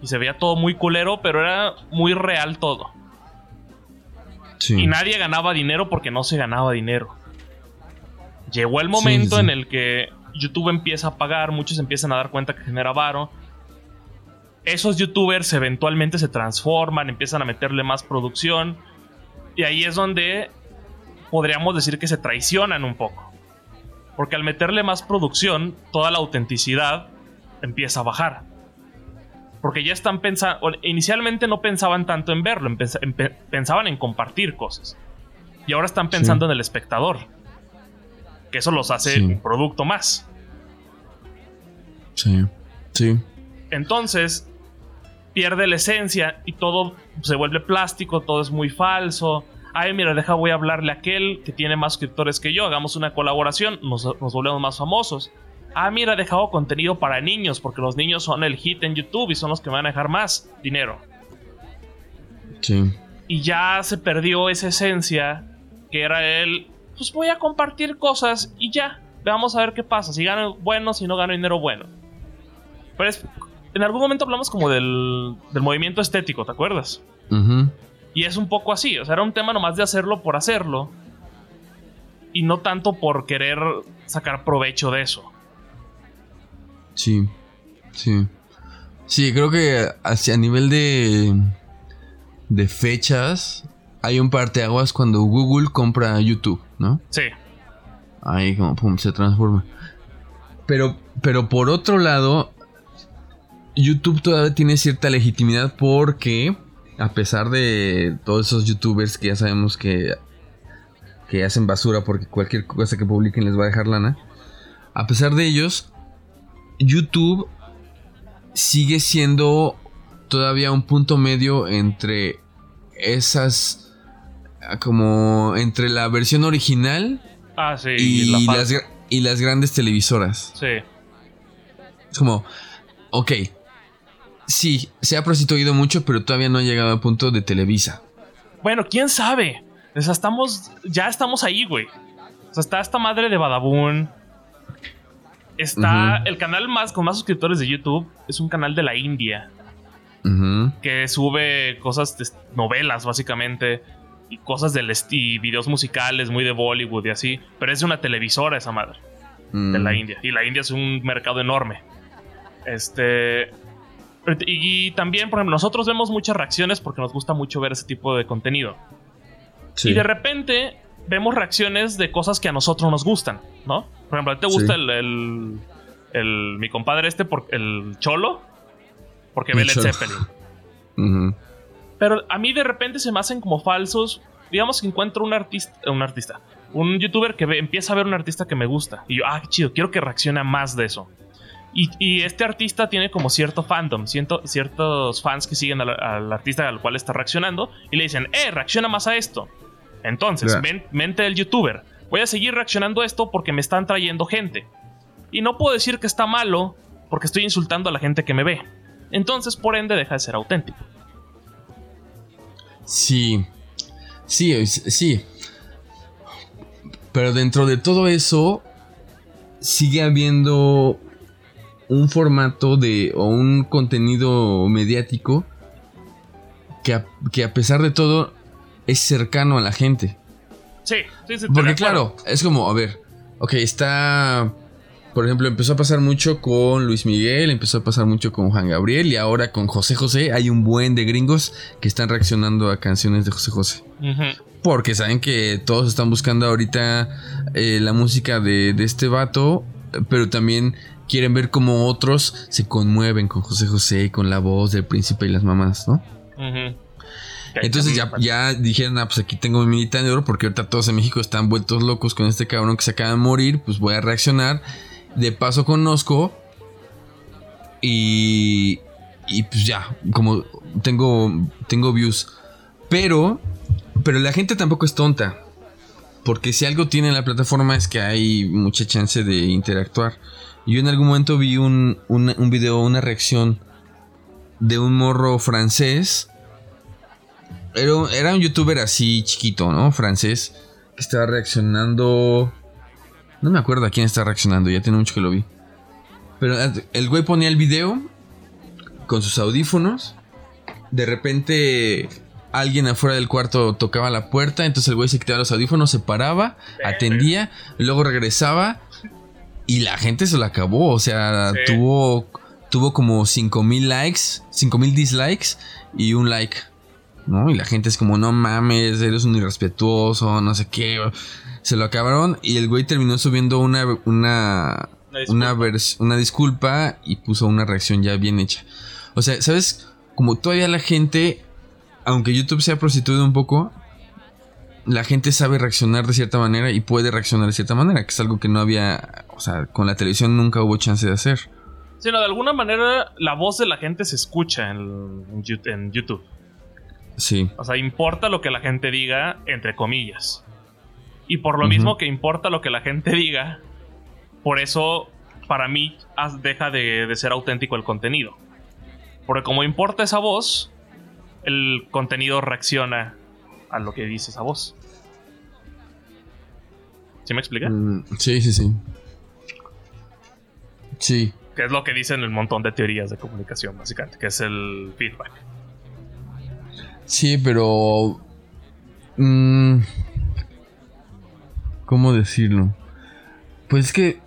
Y se veía todo muy culero, pero era muy real todo. Y nadie ganaba dinero porque no se ganaba dinero. Llegó el momento en el que YouTube empieza a pagar, muchos empiezan a dar cuenta que genera varo. Esos youtubers eventualmente se transforman, empiezan a meterle más producción. Y ahí es donde podríamos decir que se traicionan un poco. Porque al meterle más producción, toda la autenticidad empieza a bajar. Porque ya están pensando. Inicialmente no pensaban tanto en verlo, pensaban en compartir cosas. Y ahora están pensando en el espectador. Que eso los hace un producto más. Sí, sí. Entonces, pierde la esencia y todo se vuelve plástico, todo es muy falso. Ay, mira, deja, voy a hablarle a aquel que tiene más suscriptores que yo, hagamos una colaboración, nos, nos volvemos más famosos ah, mira, he dejado contenido para niños, porque los niños son el hit en YouTube y son los que van a dejar más dinero. Sí. Y ya se perdió esa esencia que era el, pues voy a compartir cosas y ya, vamos a ver qué pasa, si gano bueno, si no gano dinero bueno. Pero en algún momento hablamos como del, del movimiento estético, ¿te acuerdas? Y es un poco así, o sea, era un tema nomás de hacerlo por hacerlo. Y no tanto por querer sacar provecho de eso. Sí, sí. Sí, creo que hacia nivel de, de fechas hay un parteaguas cuando Google compra YouTube, ¿no? Sí. Ahí como pum, se transforma. Pero, pero por otro lado, YouTube todavía tiene cierta legitimidad porque, a pesar de todos esos youtubers que ya sabemos que, que hacen basura porque cualquier cosa que publiquen les va a dejar lana, a pesar de ellos, YouTube sigue siendo todavía un punto medio entre esas como entre la versión original ah, sí, y, las, y, las, grandes televisoras. Sí. Es como, ok, sí, se ha prostituido mucho, pero todavía no ha llegado al punto de Televisa. Bueno, quién sabe. O sea, estamos, ya estamos ahí, güey. O sea, está esta madre de Badabun. Está el canal más con más suscriptores de YouTube. Es un canal de la India. Que sube cosas de novelas, básicamente. Y cosas del y videos musicales muy de Bollywood y así. Pero es de una televisora esa madre. De la mm. India. Y la India es un mercado enorme. Este. Y, también, por ejemplo, nosotros vemos muchas reacciones porque nos gusta mucho ver ese tipo de contenido. Y de repente vemos reacciones de cosas que a nosotros nos gustan, ¿no? Por ejemplo, ¿te gusta el, el, mi compadre este, por, el Cholo? Porque ve Led Zeppelin. <laughs> Pero a mí de repente se me hacen como falsos. Digamos que encuentro un artista, un artista, un youtuber que empieza a ver un artista que me gusta. Y yo, ah, qué chido, quiero que reaccione a más de eso. Y, este artista tiene como cierto fandom, ciertos fans que siguen al, al, artista al cual está reaccionando y le dicen, eh, reacciona más a esto. Entonces, mente del youtuber. Voy a seguir reaccionando a esto porque me están trayendo gente. Y no puedo decir que está malo porque estoy insultando a la gente que me ve. Entonces, por ende, deja de ser auténtico. Sí. Sí, sí. Pero dentro de todo eso, sigue habiendo un formato de. o un contenido mediático que que a pesar de todo es cercano a la gente. Sí, sí, sí. Porque claro, es como, a ver, ok, está, por ejemplo, empezó a pasar mucho con Luis Miguel, empezó a pasar mucho con Juan Gabriel y ahora con José José hay un buen de gringos que están reaccionando a canciones de José José. Porque saben que todos están buscando ahorita eh, la música de, este vato, pero también quieren ver cómo otros se conmueven con José José y con la voz del príncipe y las mamás, ¿no? Entonces ya, ya dijeron, ah, pues aquí tengo mi milita de oro porque ahorita todos en México están vueltos locos con este cabrón que se acaba de morir, pues voy a reaccionar. De paso conozco y, y pues ya, como tengo, tengo views. Pero, pero la gente tampoco es tonta. Porque si algo tiene la plataforma es que hay mucha chance de interactuar. Yo en algún momento vi un, un, un video, una reacción de un morro francés era, un youtuber así chiquito, ¿no? Francés. Que estaba reaccionando. No me acuerdo a quién estaba reaccionando, ya tiene mucho que lo vi. Pero el güey ponía el video con sus audífonos. De repente alguien afuera del cuarto tocaba la puerta, entonces el güey se quitaba los audífonos, se paraba, atendía, luego regresaba y la gente se lo acabó, o sea, tuvo tuvo como 5000 likes, 5000 dislikes y un like. ¿no? Y la gente es como, no mames, eres un irrespetuoso, no sé qué. Se lo acabaron y el güey terminó subiendo una, una, una, una disculpa y puso una reacción ya bien hecha. O sea, ¿sabes? Como todavía la gente, aunque YouTube se ha prostituido un poco, la gente sabe reaccionar de cierta manera y puede reaccionar de cierta manera, que es algo que no había, o sea, con la televisión nunca hubo chance de hacer. Sino de alguna manera la voz de la gente se escucha en, en YouTube. Sí. O sea, importa lo que la gente diga, entre comillas. Y por lo mismo que importa lo que la gente diga, por eso para mí deja de, ser auténtico el contenido. Porque como importa esa voz, el contenido reacciona a lo que dice esa voz. ¿Sí me explica? Mm, sí, sí, sí. Sí. Que es lo que dicen el montón de teorías de comunicación, básicamente, que es el feedback. Sí, pero... Mmm, ¿Cómo decirlo? Pues es que...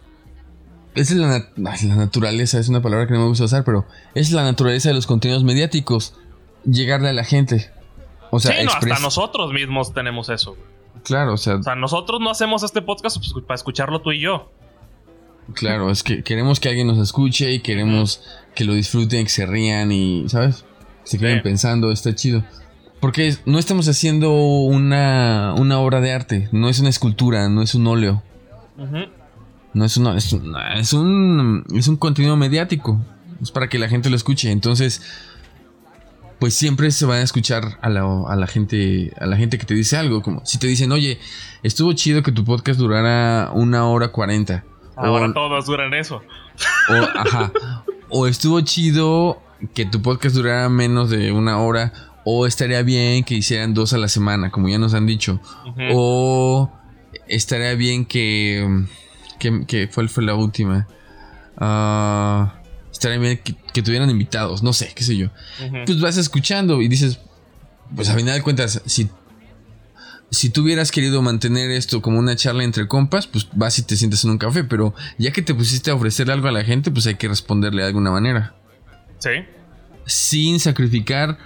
Es la, la naturaleza, es una palabra que no me gusta usar, pero es la naturaleza de los contenidos mediáticos. Llegarle a la gente. O sea, sí, no, hasta nosotros mismos tenemos eso. Claro, o sea... O sea, nosotros no hacemos este podcast pues, para escucharlo tú y yo. Claro, es que queremos que alguien nos escuche y queremos que lo disfruten, que se rían y, ¿sabes? Se queden pensando, está chido. Porque no estamos haciendo una, una, obra de arte, no es una escultura, no es un óleo. No es, una, es, es, un, es un contenido mediático. Es para que la gente lo escuche. Entonces, pues siempre se va a escuchar a la, a la, gente a la gente que te dice algo. Como si te dicen, oye, estuvo chido que tu podcast durara una hora cuarenta. Ahora todos duran eso. O, ajá. O estuvo chido que tu podcast durara menos de una hora o estaría bien que hicieran dos a la semana, como ya nos han dicho. O estaría bien que. que, fue, fue, la última. Uh, estaría bien que, tuvieran invitados, no sé, qué sé yo. Pues vas escuchando y dices. Pues a final de cuentas, si. Si tú hubieras querido mantener esto como una charla entre compas, pues vas y te sientes en un café. Pero ya que te pusiste a ofrecer algo a la gente, pues hay que responderle de alguna manera. Sí. Sin sacrificar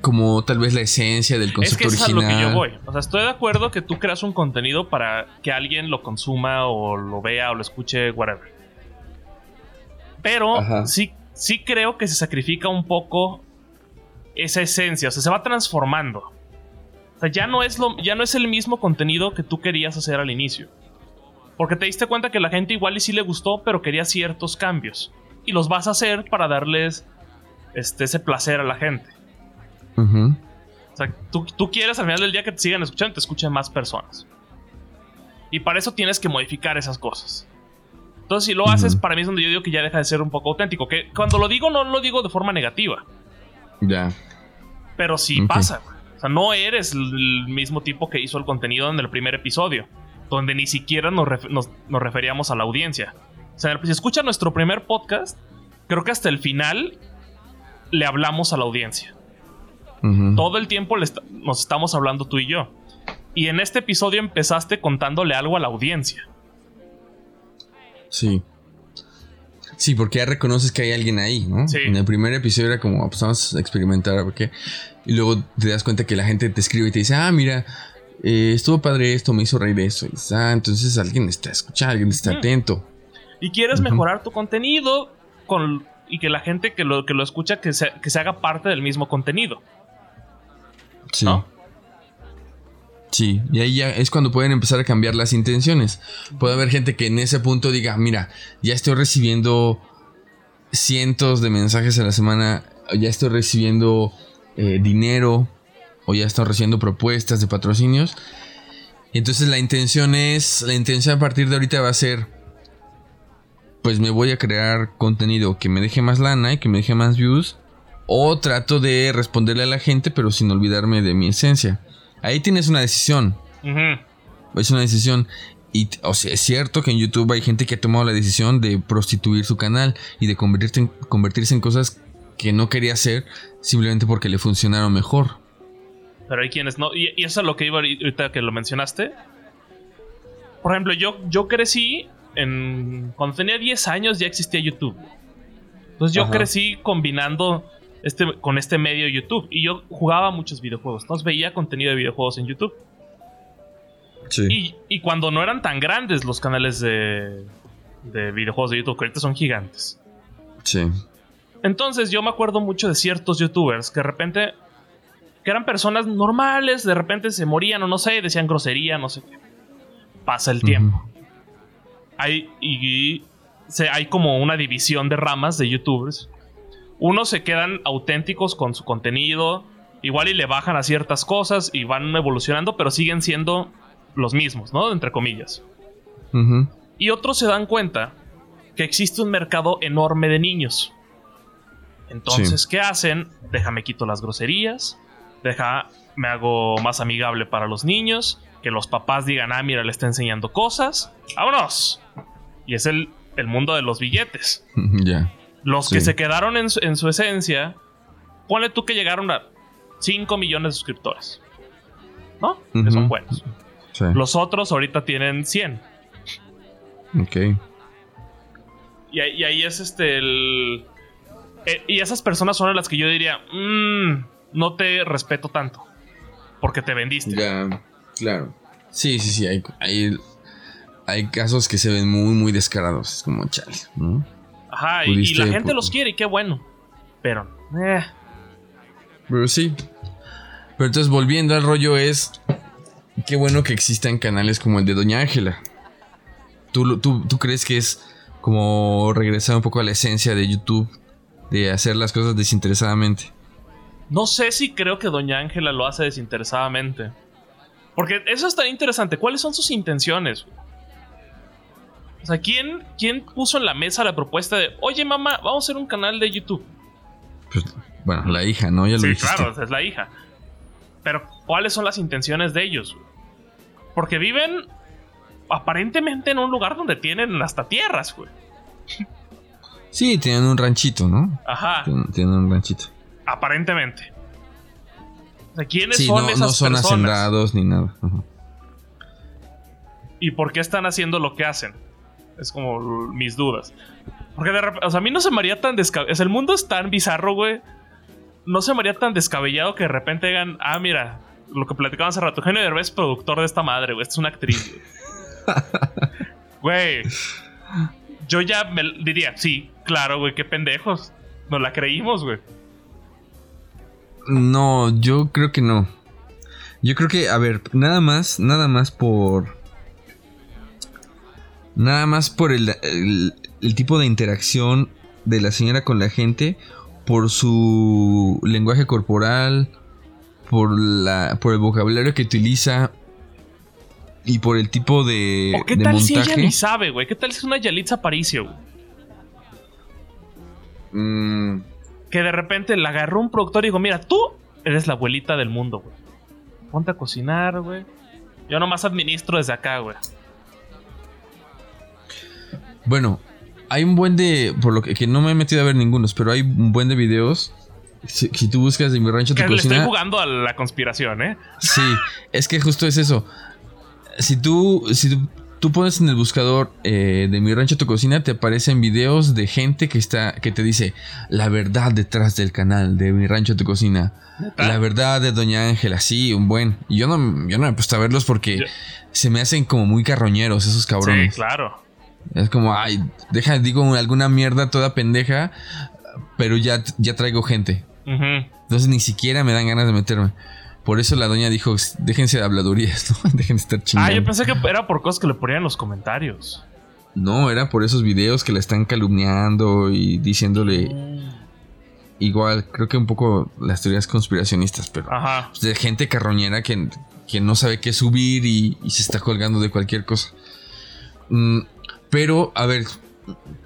como tal vez la esencia del concepto es que original. Es a lo que yo voy. O sea, estoy de acuerdo que tú creas un contenido para que alguien lo consuma o lo vea o lo escuche, whatever. Pero sí, sí creo que se sacrifica un poco esa esencia. O sea, se va transformando. Sea, ya no es, lo, ya no es el mismo contenido que tú querías hacer al inicio. Porque te diste cuenta que la gente igual y sí le gustó, pero quería ciertos cambios. Y los vas a hacer para darles este, ese placer a la gente. O sea, tú, quieres al final del día que te sigan escuchando, te escuchen más personas. Y para eso tienes que modificar esas cosas. Entonces, si lo haces, para mí es donde yo digo que ya deja de ser un poco auténtico. Que cuando lo digo, no lo digo de forma negativa. Ya. Pero sí pasa. O sea, no eres el mismo tipo que hizo el contenido en el primer episodio. Donde ni siquiera nos, referíamos a la audiencia. O sea, si escucha nuestro primer podcast, creo que hasta el final le hablamos a la audiencia. Todo el tiempo nos estamos hablando tú y yo. Y en este episodio empezaste contándole algo a la audiencia. Sí. Sí, porque ya reconoces que hay alguien ahí, ¿no? Sí. En el primer episodio era como, pues vamos a experimentar, ¿por qué? Y luego te das cuenta que la gente te escribe y te dice, ah, mira, eh, estuvo padre esto, me hizo reír eso. Y dices, ah, entonces alguien está escuchando, alguien está atento. Y quieres mejorar tu contenido con, y que la gente que lo, que lo escucha que se, que se haga parte del mismo contenido. Sí. ¿No? Sí, y ahí ya es cuando pueden empezar a cambiar las intenciones. Puede haber gente que en ese punto diga, mira, ya estoy recibiendo cientos de mensajes a la semana, ya estoy recibiendo eh, dinero, o ya estoy recibiendo propuestas de patrocinios. Y entonces la intención es, la intención a partir de ahorita va a ser, pues me voy a crear contenido que me deje más lana y que me deje más views. O trato de responderle a la gente, pero sin olvidarme de mi esencia. Ahí tienes una decisión. Es una decisión. Y, o sea, es cierto que en YouTube hay gente que ha tomado la decisión de prostituir su canal y de convertirse en, convertirse en cosas que no quería hacer simplemente porque le funcionaron mejor. Pero hay quienes no. Y, y eso es lo que iba ahorita que lo mencionaste. Por ejemplo, yo, yo crecí en. Cuando tenía 10 años ya existía YouTube. Entonces yo Ajá. crecí combinando este, con este medio YouTube. Y yo jugaba muchos videojuegos. Entonces veía contenido de videojuegos en YouTube. Sí. Y, y cuando no eran tan grandes los canales de, de videojuegos de YouTube, que ahorita son gigantes. Sí. Entonces yo me acuerdo mucho de ciertos youtubers que de repente, que eran personas normales, de repente se morían o no sé, decían grosería, no sé qué. Pasa el tiempo. Hay, y se, hay como una división de ramas de youtubers. Unos se quedan auténticos con su contenido, igual y le bajan a ciertas cosas y van evolucionando, pero siguen siendo los mismos, ¿no? Entre comillas. Y otros se dan cuenta que existe un mercado enorme de niños. Entonces, ¿qué hacen? Déjame quito las groserías. Deja, me hago más amigable para los niños. Que los papás digan, ah, mira, le está enseñando cosas. ¡Vámonos! Y es el, el mundo de los billetes. ya. Los Sí. que se quedaron en su, en su esencia, ponle tú que llegaron a 5 millones de suscriptores. ¿No? Que son buenos. Sí. Los otros ahorita tienen 100. Ok. Y, ahí- y ahí es este el. eh, y esas personas son las que yo diría. "Mm, no te respeto tanto. Porque te vendiste. Ya. Claro. Sí, sí, sí. Hay, hay, hay casos que se ven muy, muy descarados. Es como chale, ¿no? Ajá. Y, la gente los quiere y qué bueno. Pero. eh, Pero sí. Pero entonces volviendo al rollo es... Qué bueno que existan canales como el de Doña Ángela. ¿Tú, tú, ¿Tú crees que es como regresar un poco a la esencia de YouTube? De hacer las cosas desinteresadamente. no sé si creo que Doña Ángela lo hace desinteresadamente. Porque eso es tan interesante. ¿Cuáles son sus intenciones? O sea, ¿quién, ¿quién puso en la mesa la propuesta de, oye mamá, vamos a hacer un canal de YouTube? Pues, bueno, la hija, ¿no? Ya lo Sí, dijiste. claro, es la hija. Pero, ¿cuáles son las intenciones de ellos? Porque viven aparentemente en un lugar donde tienen hasta tierras, güey. Sí, tienen un ranchito, ¿no? Ajá, Tienen, tienen un ranchito. aparentemente. O sea, ¿quiénes Sí, son no, esas no son personas? hacendados ni nada. Ajá. ¿Y por qué están haciendo lo que hacen? Es como mis dudas. Porque de repente, o sea, a mí no se me haría tan descabellado. el mundo es tan bizarro, güey. No se me haría tan descabellado que de repente digan, ah, mira, lo que platicaban hace rato, Eugenio Derbez es productor de esta madre, güey. Esta es una actriz, güey. <laughs> Güey. Yo ya me diría, sí, claro, güey, qué pendejos. Nos la creímos, güey. No, yo creo que no. Yo creo que, a ver, nada más, nada más por. Nada más por el, el- el tipo de interacción de la señora con la gente, por su lenguaje corporal, por la, por el vocabulario que utiliza y por el tipo de, ¿O qué de tal si ella ni sabe, güey? ¿Qué tal si es una Yalitza Aparicio, güey? Mm, que de repente la agarró un productor y dijo, mira, tú eres la abuelita del mundo, güey. Ponte a cocinar, güey. Yo nomás administro desde acá, güey. Bueno, hay un buen de. Por lo que, que no me he metido a ver ningunos, pero hay un buen de videos. Si, si tú buscas de mi rancho tu Que le cocina. estoy jugando a la conspiración, ¿eh? Sí, es que justo es eso. Si tú, si tú tú pones en el buscador eh, de mi rancho tu cocina, te aparecen videos de gente que está, que te dice la verdad detrás del canal de mi rancho tu cocina. La verdad de Doña Ángela, sí, un buen. Y yo no, yo no me he puesto a verlos porque se me hacen como muy carroñeros esos cabrones. Sí, claro. Es como, ay, deja, digo alguna mierda toda pendeja, pero ya, ya traigo gente. Entonces ni siquiera me dan ganas de meterme. Por eso la doña dijo, déjense de habladurías, <laughs> ¿no? Dejen de estar chingando. Ah, yo pensé que era por cosas que le ponían en los comentarios. No, era por esos videos que la están calumniando y diciéndole... Mm. Igual, creo que un poco las teorías conspiracionistas, pero... Ajá. De gente carroñera que, que, no sabe qué subir y, se está colgando de cualquier cosa. Mm, pero, a ver,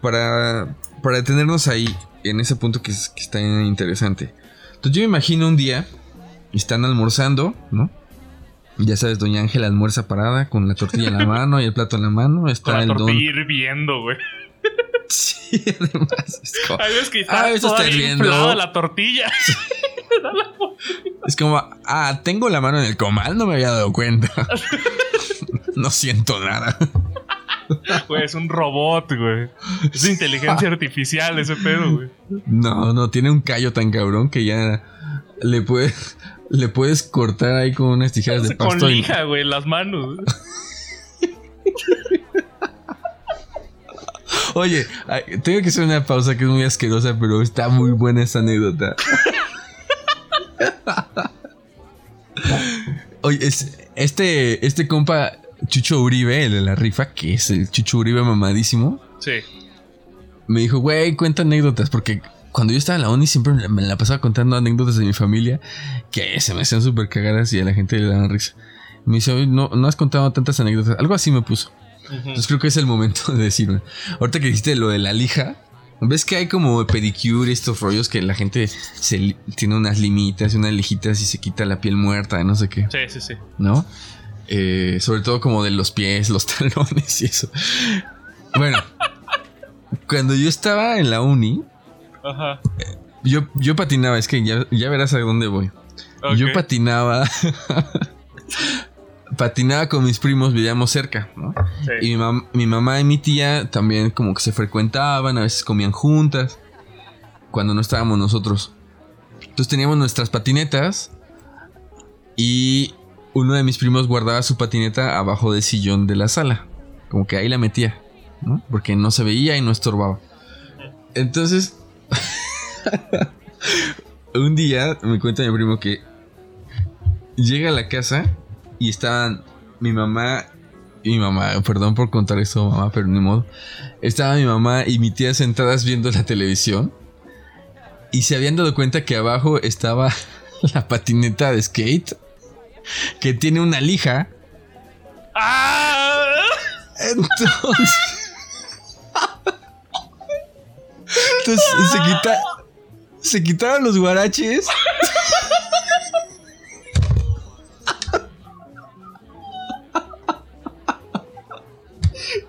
para, para detenernos ahí, en ese punto que, que está interesante. Entonces yo me imagino un día están almorzando, ¿no? Ya sabes, doña Ángela almuerza parada con la tortilla en la mano y el plato en la mano. Está con la tortilla don... hirviendo, güey. <laughs> Sí, además. Es como, que está ah, eso viendo. <laughs> <laughs> la tortilla. es como, ah, tengo la mano en el comal, no me había dado cuenta. no siento nada. <laughs> Güey, es un robot, güey. Es inteligencia artificial ese pedo, güey. No, no, tiene un callo tan cabrón que ya le puedes le puedes cortar ahí con unas tijeras de <laughs> pasto. Con lija, güey, las manos. <laughs> Oye, tengo que hacer una pausa que es muy asquerosa, pero está muy buena esa anécdota. Oye, este, este compa Chucho Uribe, el de la rifa, que es el Chucho Uribe mamadísimo. Sí. Me dijo, güey, cuenta anécdotas, porque cuando yo estaba en la uni siempre me la pasaba contando anécdotas de mi familia que se me hacían súper cagadas y a la gente le daban risa. Me dice, no, no has contado tantas anécdotas. Algo así me puso. Entonces creo que es el momento de decirme. Ahorita que dijiste lo de la lija, ¿ves que hay como pedicure, estos rollos que la gente se, tiene unas limitas y unas lijitas y se quita la piel muerta, no sé qué? Sí, sí, sí. ¿No? Eh, sobre todo como de los pies, los <laughs> talones y eso. Bueno, cuando yo estaba en la uni, Ajá. Yo, yo patinaba, es que ya, verás a dónde voy. Yo patinaba. <laughs> patinaba con mis primos, vivíamos cerca, ¿no? Y mi, mamá y mi tía también como que se frecuentaban, a veces comían juntas, cuando no estábamos nosotros. Entonces teníamos nuestras patinetas y uno de mis primos guardaba su patineta abajo del sillón de la sala, como que ahí la metía. Porque no se veía y no estorbaba. Entonces <laughs> un día me cuenta mi primo que llega a la casa y estaban mi mamá y mi mamá, perdón por contar esto, mamá, pero ni modo. Estaba mi mamá y mi tía sentadas viendo la televisión y se habían dado cuenta que abajo estaba <laughs> la patineta de skate que tiene una lija. ¡Ah! Entonces. Entonces se quita se quitaron los guaraches.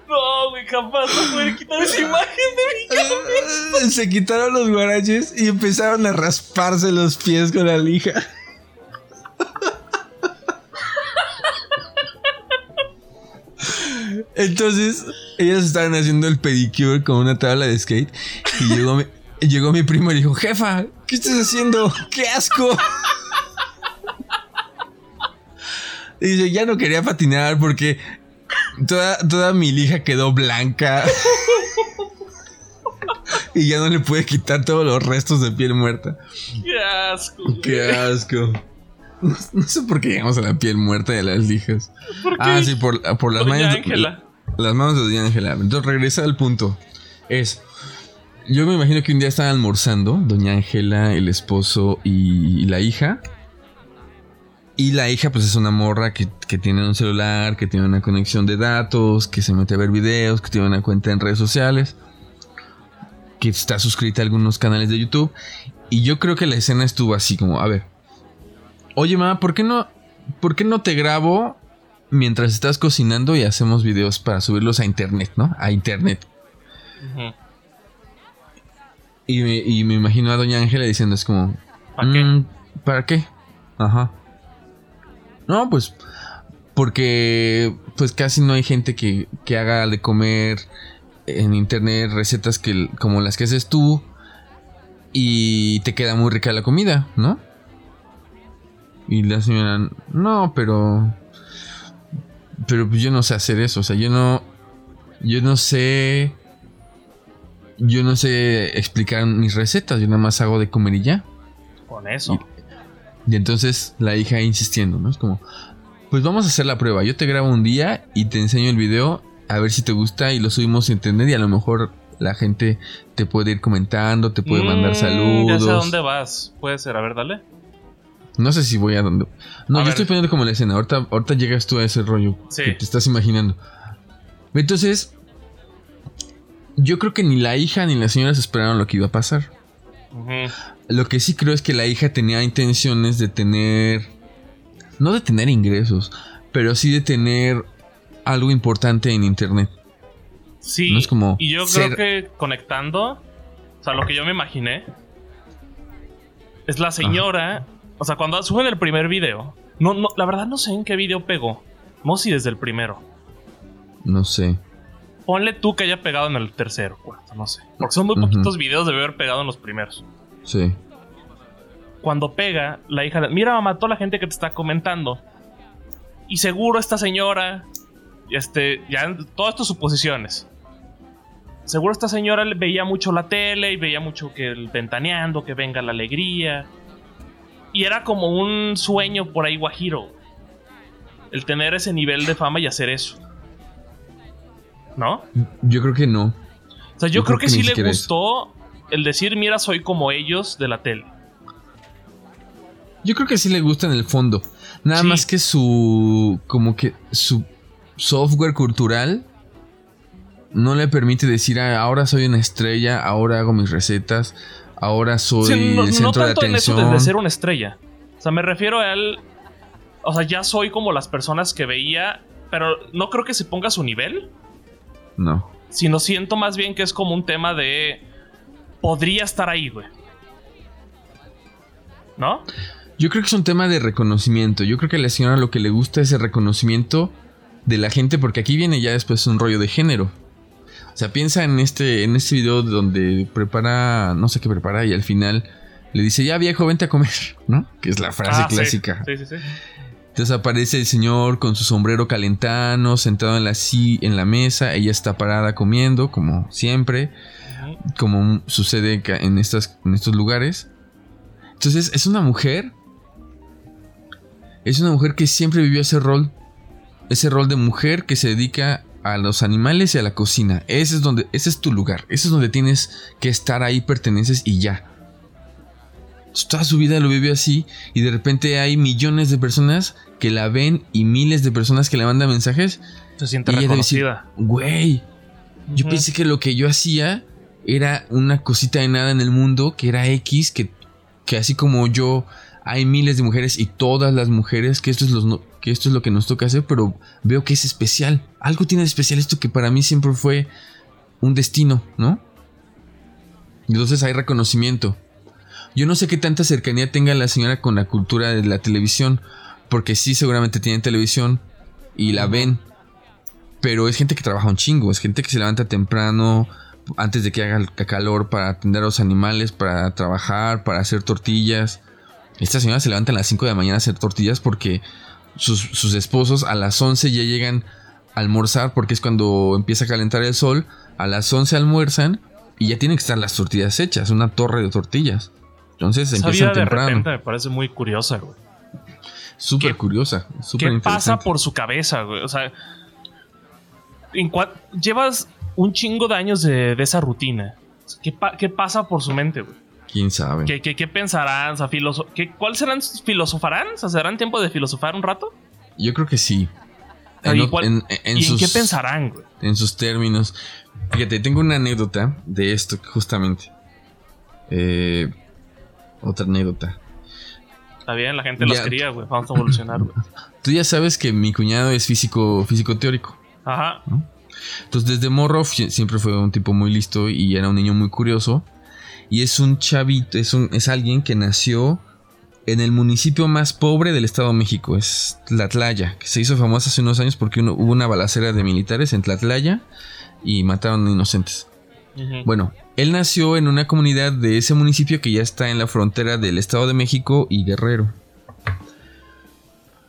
No, güey, capaz no pueden quitar esa imagen de mi cabeza. Se quitaron los guaraches y empezaron a rasparse los pies con la lija. Entonces, ellas estaban haciendo el pedicure con una tabla de skate y llegó mi, <laughs> llegó mi primo y dijo, jefa, ¿qué estás haciendo? ¡Qué asco! Y dice, ya no quería patinar porque toda, toda mi lija quedó blanca. <laughs> y ya no le pude quitar todos los restos de piel muerta. ¡Qué asco! ¡Qué asco! No, sé por qué llegamos a la piel muerta de las lijas. Ah, sí, por, por las manos. Las manos de Doña Ángela. Entonces regresa al punto. Es yo me imagino que un día están almorzando, doña Ángela, el esposo y, la hija. Y la hija pues es una morra que, tiene un celular, que tiene una conexión de datos, que se mete a ver videos, que tiene una cuenta en redes sociales, que está suscrita a algunos canales de YouTube. Y yo creo que la escena estuvo así como, a ver, oye mamá, ¿por qué no, por qué no te grabo mientras estás cocinando y hacemos videos para subirlos a internet, ¿no? A internet. Y me, imagino a Doña Ángela diciendo, es como... ¿Para qué? Mm, ¿Para qué? Ajá. No, pues... Porque pues casi no hay gente que, que haga de comer en internet recetas que, como las que haces tú y te queda muy rica la comida, ¿no? Y la señora, no, pero... Pero pues yo no sé hacer eso, o sea, yo no... Yo no sé... Yo no sé explicar mis recetas, yo nada más hago de comer y ya. Con eso. Y, entonces la hija insistiendo, ¿no? Es como, pues vamos a hacer la prueba. Yo te grabo un día y te enseño el video a ver si te gusta y lo subimos a internet y a lo mejor la gente te puede ir comentando, te puede mandar saludos. Mm, ya sé a dónde vas. Puede ser, a ver, dale. No sé si voy a dónde. No, yo estoy poniendo como la escena. Ahorita, ahorita llegas tú a ese rollo que te estás imaginando. Entonces, yo creo que ni la hija ni la señora se esperaron lo que iba a pasar. Lo que sí creo es que la hija tenía intenciones de tener. No de tener ingresos, pero sí de tener algo importante en internet. Sí. es como y yo creo que conectando, o sea, lo que yo me imaginé es la señora, o sea, cuando suben el primer video, no, no, la verdad no sé en qué video pegó, no sé si desde el primero. No sé. Ponle tú que haya pegado en el tercero, cuarto, no sé. Porque son muy poquitos videos de haber pegado en los primeros. Sí. Cuando pega, la hija de... Mira, mamá, toda la gente que te está comentando. Y seguro esta señora... Este, ya todas tus suposiciones seguro esta señora veía mucho la tele y veía mucho que el ventaneando, que venga la alegría. Y era como un sueño por ahí guajiro. El tener ese nivel de fama y hacer eso. ¿No? Yo creo que no. O sea, yo, creo, que, sí le gustó el decir, mira, soy como ellos de la tele. Yo creo que sí le gusta en el fondo. Nada más que su. como que su software cultural no le permite decir, ah, ahora soy una estrella, ahora hago mis recetas, ahora soy el centro de atención. En eso ser una estrella. O sea, me refiero a él. O sea, ya soy como las personas que veía, pero no creo que se ponga a su nivel. No. Sino siento más bien que es como un tema de. Podría estar ahí, güey. ¿No? Yo creo que es un tema de reconocimiento. Yo creo que a la señora lo que le gusta es el reconocimiento de la gente, porque aquí viene ya después un rollo de género. O sea, piensa en este, en este video donde prepara, no sé qué prepara, y al final le dice, ya viejo, vente a comer, <laughs> ¿no? Que es la frase ah, clásica. Sí, sí, sí. Entonces aparece el señor con su sombrero calentano, sentado en la, en la mesa, ella está parada comiendo, como siempre, como sucede en, estas, en estos lugares. Entonces es una mujer, es una mujer que siempre vivió ese rol, ese rol de mujer que se dedica a los animales y a la cocina. Ese es donde, ese es tu lugar. Ese es donde tienes que estar ahí, perteneces y ya. Toda su vida lo vive así y de repente hay millones de personas que la ven y miles de personas que le mandan mensajes. Se siente reconocida. Güey, yo pensé que lo que yo hacía era una cosita de nada en el mundo, que era X, que, que así como yo hay miles de mujeres y todas las mujeres, que esto es los, que esto es lo que nos toca hacer, pero veo que es especial. Algo tiene de especial esto que para mí siempre fue un destino, ¿no? Entonces hay reconocimiento. Yo no sé qué tanta cercanía tenga la señora con la cultura de la televisión, porque sí seguramente tienen televisión y la ven, pero es gente que trabaja un chingo, es gente que se levanta temprano antes de que haga calor para atender a los animales, para trabajar, para hacer tortillas. Esta señora se levanta a las 5 de la mañana a hacer tortillas porque sus, esposos a las 11 ya llegan a almorzar porque es cuando empieza a calentar el sol. A las 11 almuerzan y ya tienen que estar las tortillas hechas, una torre de tortillas. Entonces Esa empiezan de Repente me parece muy curiosa, güey. Súper curiosa, súper ¿Qué pasa por su cabeza, güey? O sea, llevas un chingo de años de, esa rutina. ¿Qué, ¿Qué, pasa por su mente, güey? ¿Quién sabe? ¿Qué, pensarán? ¿qué, ¿Cuál serán? ¿Filosofarán? ¿Se darán tiempo de filosofar un rato? Yo creo que sí. En, ¿Y qué pensarán, güey? En sus términos. Fíjate, tengo una anécdota de esto justamente. Eh, otra anécdota. Está bien, la gente las quería, güey. Vamos a evolucionar, güey. <laughs> Tú ya sabes que mi cuñado es físico, físico teórico. Ajá. Entonces, desde morro siempre fue un tipo muy listo y era un niño muy curioso. Y es un chavito, es, un, es alguien que nació en el municipio más pobre del Estado de México, es Tlatlaya, que se hizo famosa hace unos años porque hubo una balacera de militares en Tlatlaya y mataron a inocentes. Bueno, él nació en una comunidad de ese municipio que ya está en la frontera del Estado de México y Guerrero.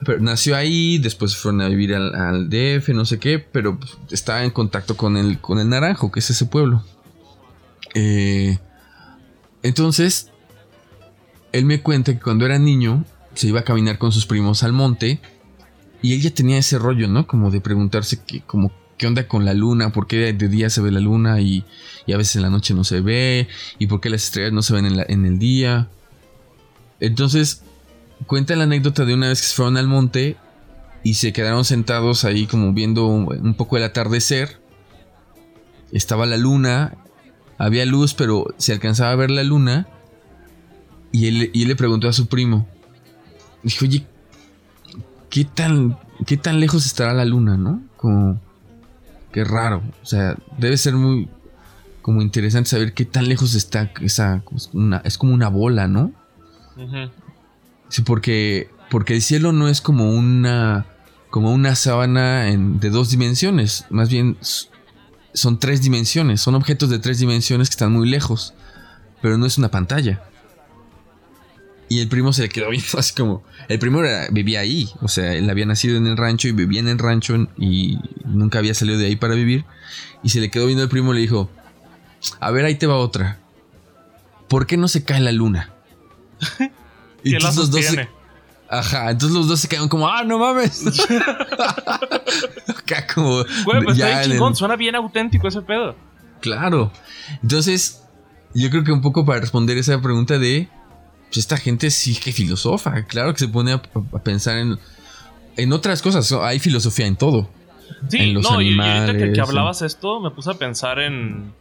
Pero nació ahí, después fueron a vivir al, DF, no sé qué, pero estaba en contacto con el, con el Naranjo, que es ese pueblo. Eh, entonces, él me cuenta que cuando era niño se iba a caminar con sus primos al monte y él ya tenía ese rollo, ¿no? Como de preguntarse que, como, qué onda con la luna, por qué de día se ve la luna y, a veces en la noche no se ve y por qué las estrellas no se ven en, en el día. Entonces, cuenta la anécdota de una vez que se fueron al monte y se quedaron sentados ahí como viendo un poco el atardecer. Estaba la luna, había luz, pero se alcanzaba a ver la luna y él, le preguntó a su primo. Dijo, oye, ¿qué tan, ¿qué tan lejos estará la luna, no? Como, qué raro. O sea, debe ser muy, como interesante saber qué tan lejos está esa, una, es como una bola, ¿no? Sí, porque, porque el cielo no es como una, como una sábana de dos dimensiones. Más bien son tres dimensiones. Son objetos de tres dimensiones que están muy lejos. Pero no es una pantalla. Y el primo se le quedó <laughs> viendo así como. El primo vivía ahí. O sea, él había nacido en el rancho y vivía en el rancho y nunca había salido de ahí para vivir. Y se le quedó viendo el primo y le dijo: A ver, ahí te va otra. ¿Por qué no se cae la luna? <laughs> y entonces los dos se, Ajá, entonces los dos se quedaron como, ah, no mames. <laughs> Acá como. Güey, pues está bien chingón, suena bien auténtico ese pedo. Claro. Entonces, yo creo que un poco para responder esa pregunta de pues esta gente sí que filosofa, claro que se pone a, pensar en, en otras cosas, hay filosofía en todo. Sí, en los no, animales, y, ahorita que, hablabas esto, me puse a pensar en,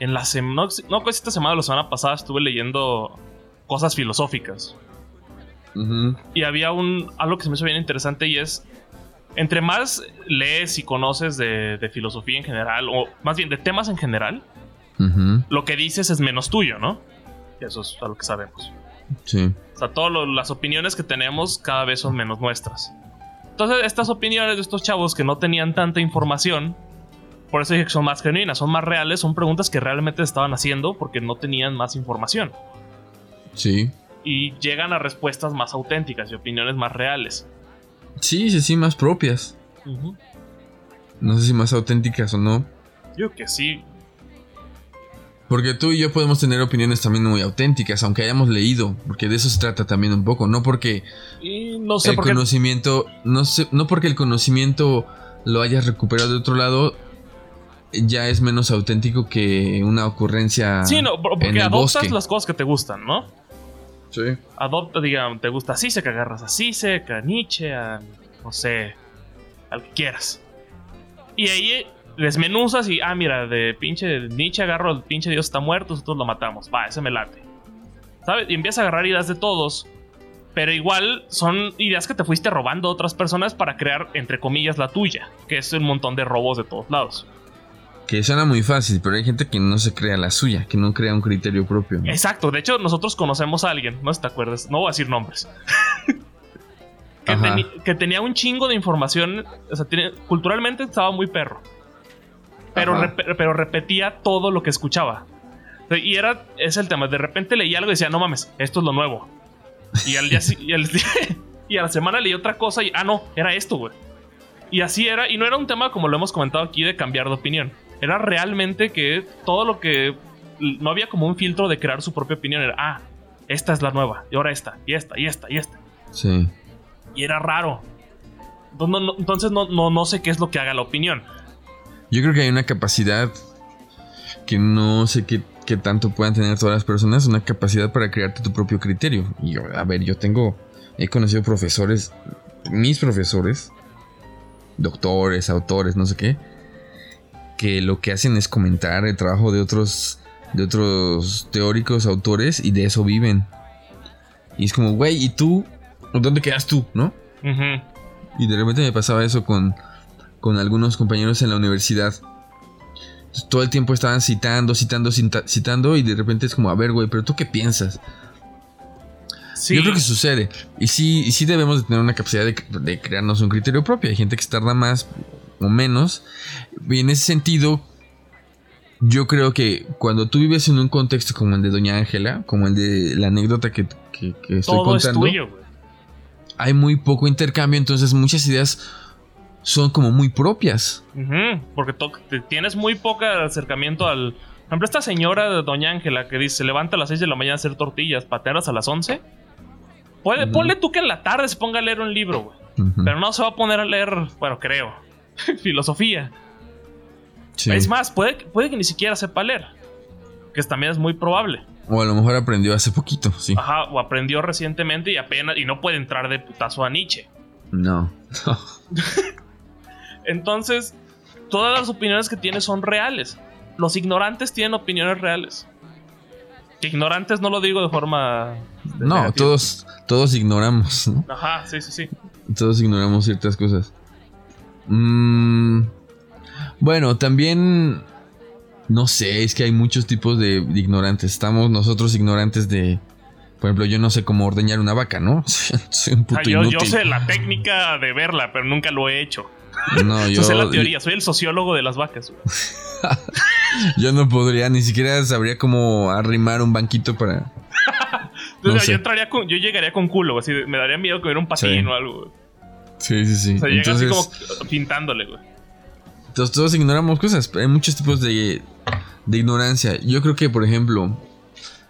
en la semana, no, pues esta semana o la semana pasada estuve leyendo cosas filosóficas. Y había un, algo que se me hizo bien interesante y es, entre más lees y conoces de, filosofía en general, o más bien de temas en general, lo que dices es menos tuyo, ¿no? eso es algo que sabemos. Sí. O sea, todas las opiniones que tenemos cada vez son menos nuestras. Entonces, estas opiniones de estos chavos que no tenían tanta información, por eso dije que son más genuinas, son más reales, son preguntas que realmente estaban haciendo porque no tenían más información. Sí. Y llegan a respuestas más auténticas y opiniones más reales. Sí, sí, sí, más propias. No sé si más auténticas o no. Yo que sí. Porque tú y yo podemos tener opiniones también muy auténticas, aunque hayamos leído, porque de eso se trata también un poco, no porque no sé el conocimiento, no sé, no porque el conocimiento lo hayas recuperado de otro lado, ya es menos auténtico que una ocurrencia. Sí, no, porque adoptas las cosas que te gustan, ¿no? Sí. Adopta, digamos, te gusta así, se que agarras así, se a Nietzsche, a, no sé, al que quieras. Y ahí desmenuzas y, ah, mira, de pinche Nietzsche agarro el pinche Dios está muerto, nosotros lo matamos. Va, ese me late. ¿Sabes? Y empiezas a agarrar ideas de todos. Pero igual son ideas que te fuiste robando a otras personas para crear, entre comillas, la tuya. Que es un montón de robos de todos lados. Que suena muy fácil, pero hay gente que no se crea la suya, que no crea un criterio propio. Exacto, de hecho nosotros conocemos a alguien, no te acuerdas, no voy a decir nombres. <laughs> que, tenía un chingo de información, o sea, culturalmente estaba muy perro pero, pero repetía todo lo que escuchaba. Y era, es el tema, de repente leía algo y decía, no mames, esto es lo nuevo. Y al día y, <laughs> y a la semana leí otra cosa y, ah, no, era esto, güey. Y así era, y no era un tema como lo hemos comentado aquí de cambiar de opinión. Era realmente que todo lo que... No había como un filtro de crear su propia opinión. Era, ah, esta es la nueva, y ahora esta, y esta, y esta, y esta. Sí. Y era raro. Entonces no, no, no sé qué es lo que haga la opinión. Yo creo que hay una capacidad que no sé qué, tanto puedan tener todas las personas, una capacidad para crearte tu propio criterio. Y a ver, yo tengo, he conocido profesores, mis profesores, doctores, autores, no sé qué, que lo que hacen es comentar el trabajo de otros, de otros teóricos, autores, y de eso viven. Y es como, güey, ¿y tú? ¿Dónde quedas tú? ¿No? Y de repente me pasaba eso con con algunos compañeros en la universidad. todo el tiempo estaban citando, citando, citando y de repente es como, a ver, güey, pero tú qué piensas. Yo creo que sucede. Y sí, sí debemos de tener una capacidad de, de, crearnos un criterio propio. Hay gente que se tarda más o menos. Y en ese sentido, yo creo que cuando tú vives en un contexto como el de Doña Ángela, como el de la anécdota que, estoy contando, hay muy poco intercambio, entonces muchas ideas son como muy propias. porque tienes muy poco acercamiento al... Por ejemplo, esta señora de Doña Ángela que dice, se levanta a las 6 de la mañana a hacer tortillas, pateadas a las 11. Puede, Ponle tú que en la tarde se ponga a leer un libro, güey. Pero no se va a poner a leer, bueno, creo, <laughs> filosofía. Es más, puede, puede que ni siquiera sepa leer. Que también es muy probable. O a lo mejor aprendió hace poquito, sí. Ajá, o aprendió recientemente y apenas. Y no puede entrar de putazo a Nietzsche. No, no. <laughs> Entonces, todas las opiniones que tiene son reales. Los ignorantes tienen opiniones reales. Que ignorantes no lo digo de forma. no, todos, todos ignoramos, ¿no? Ajá, sí, sí, sí. Todos ignoramos ciertas cosas. Mmm. Bueno, también. No sé, es que hay muchos tipos de, ignorantes. Estamos nosotros ignorantes de. Por ejemplo, yo no sé cómo ordeñar una vaca, ¿no? <laughs> soy un puto ah, yo, yo, sé la técnica de verla, pero nunca lo he hecho. No, yo. sé la teoría, soy el sociólogo de las vacas. <laughs> yo no podría, ni siquiera sabría cómo arrimar un banquito para. <laughs> yo, entraría con, yo llegaría con culo, así, me daría miedo comer un patín o algo. Sí, sí, sí. O sea, llega así como pintándole, güey. Entonces todos ignoramos cosas. Hay muchos tipos de, de ignorancia. Yo creo que, por ejemplo,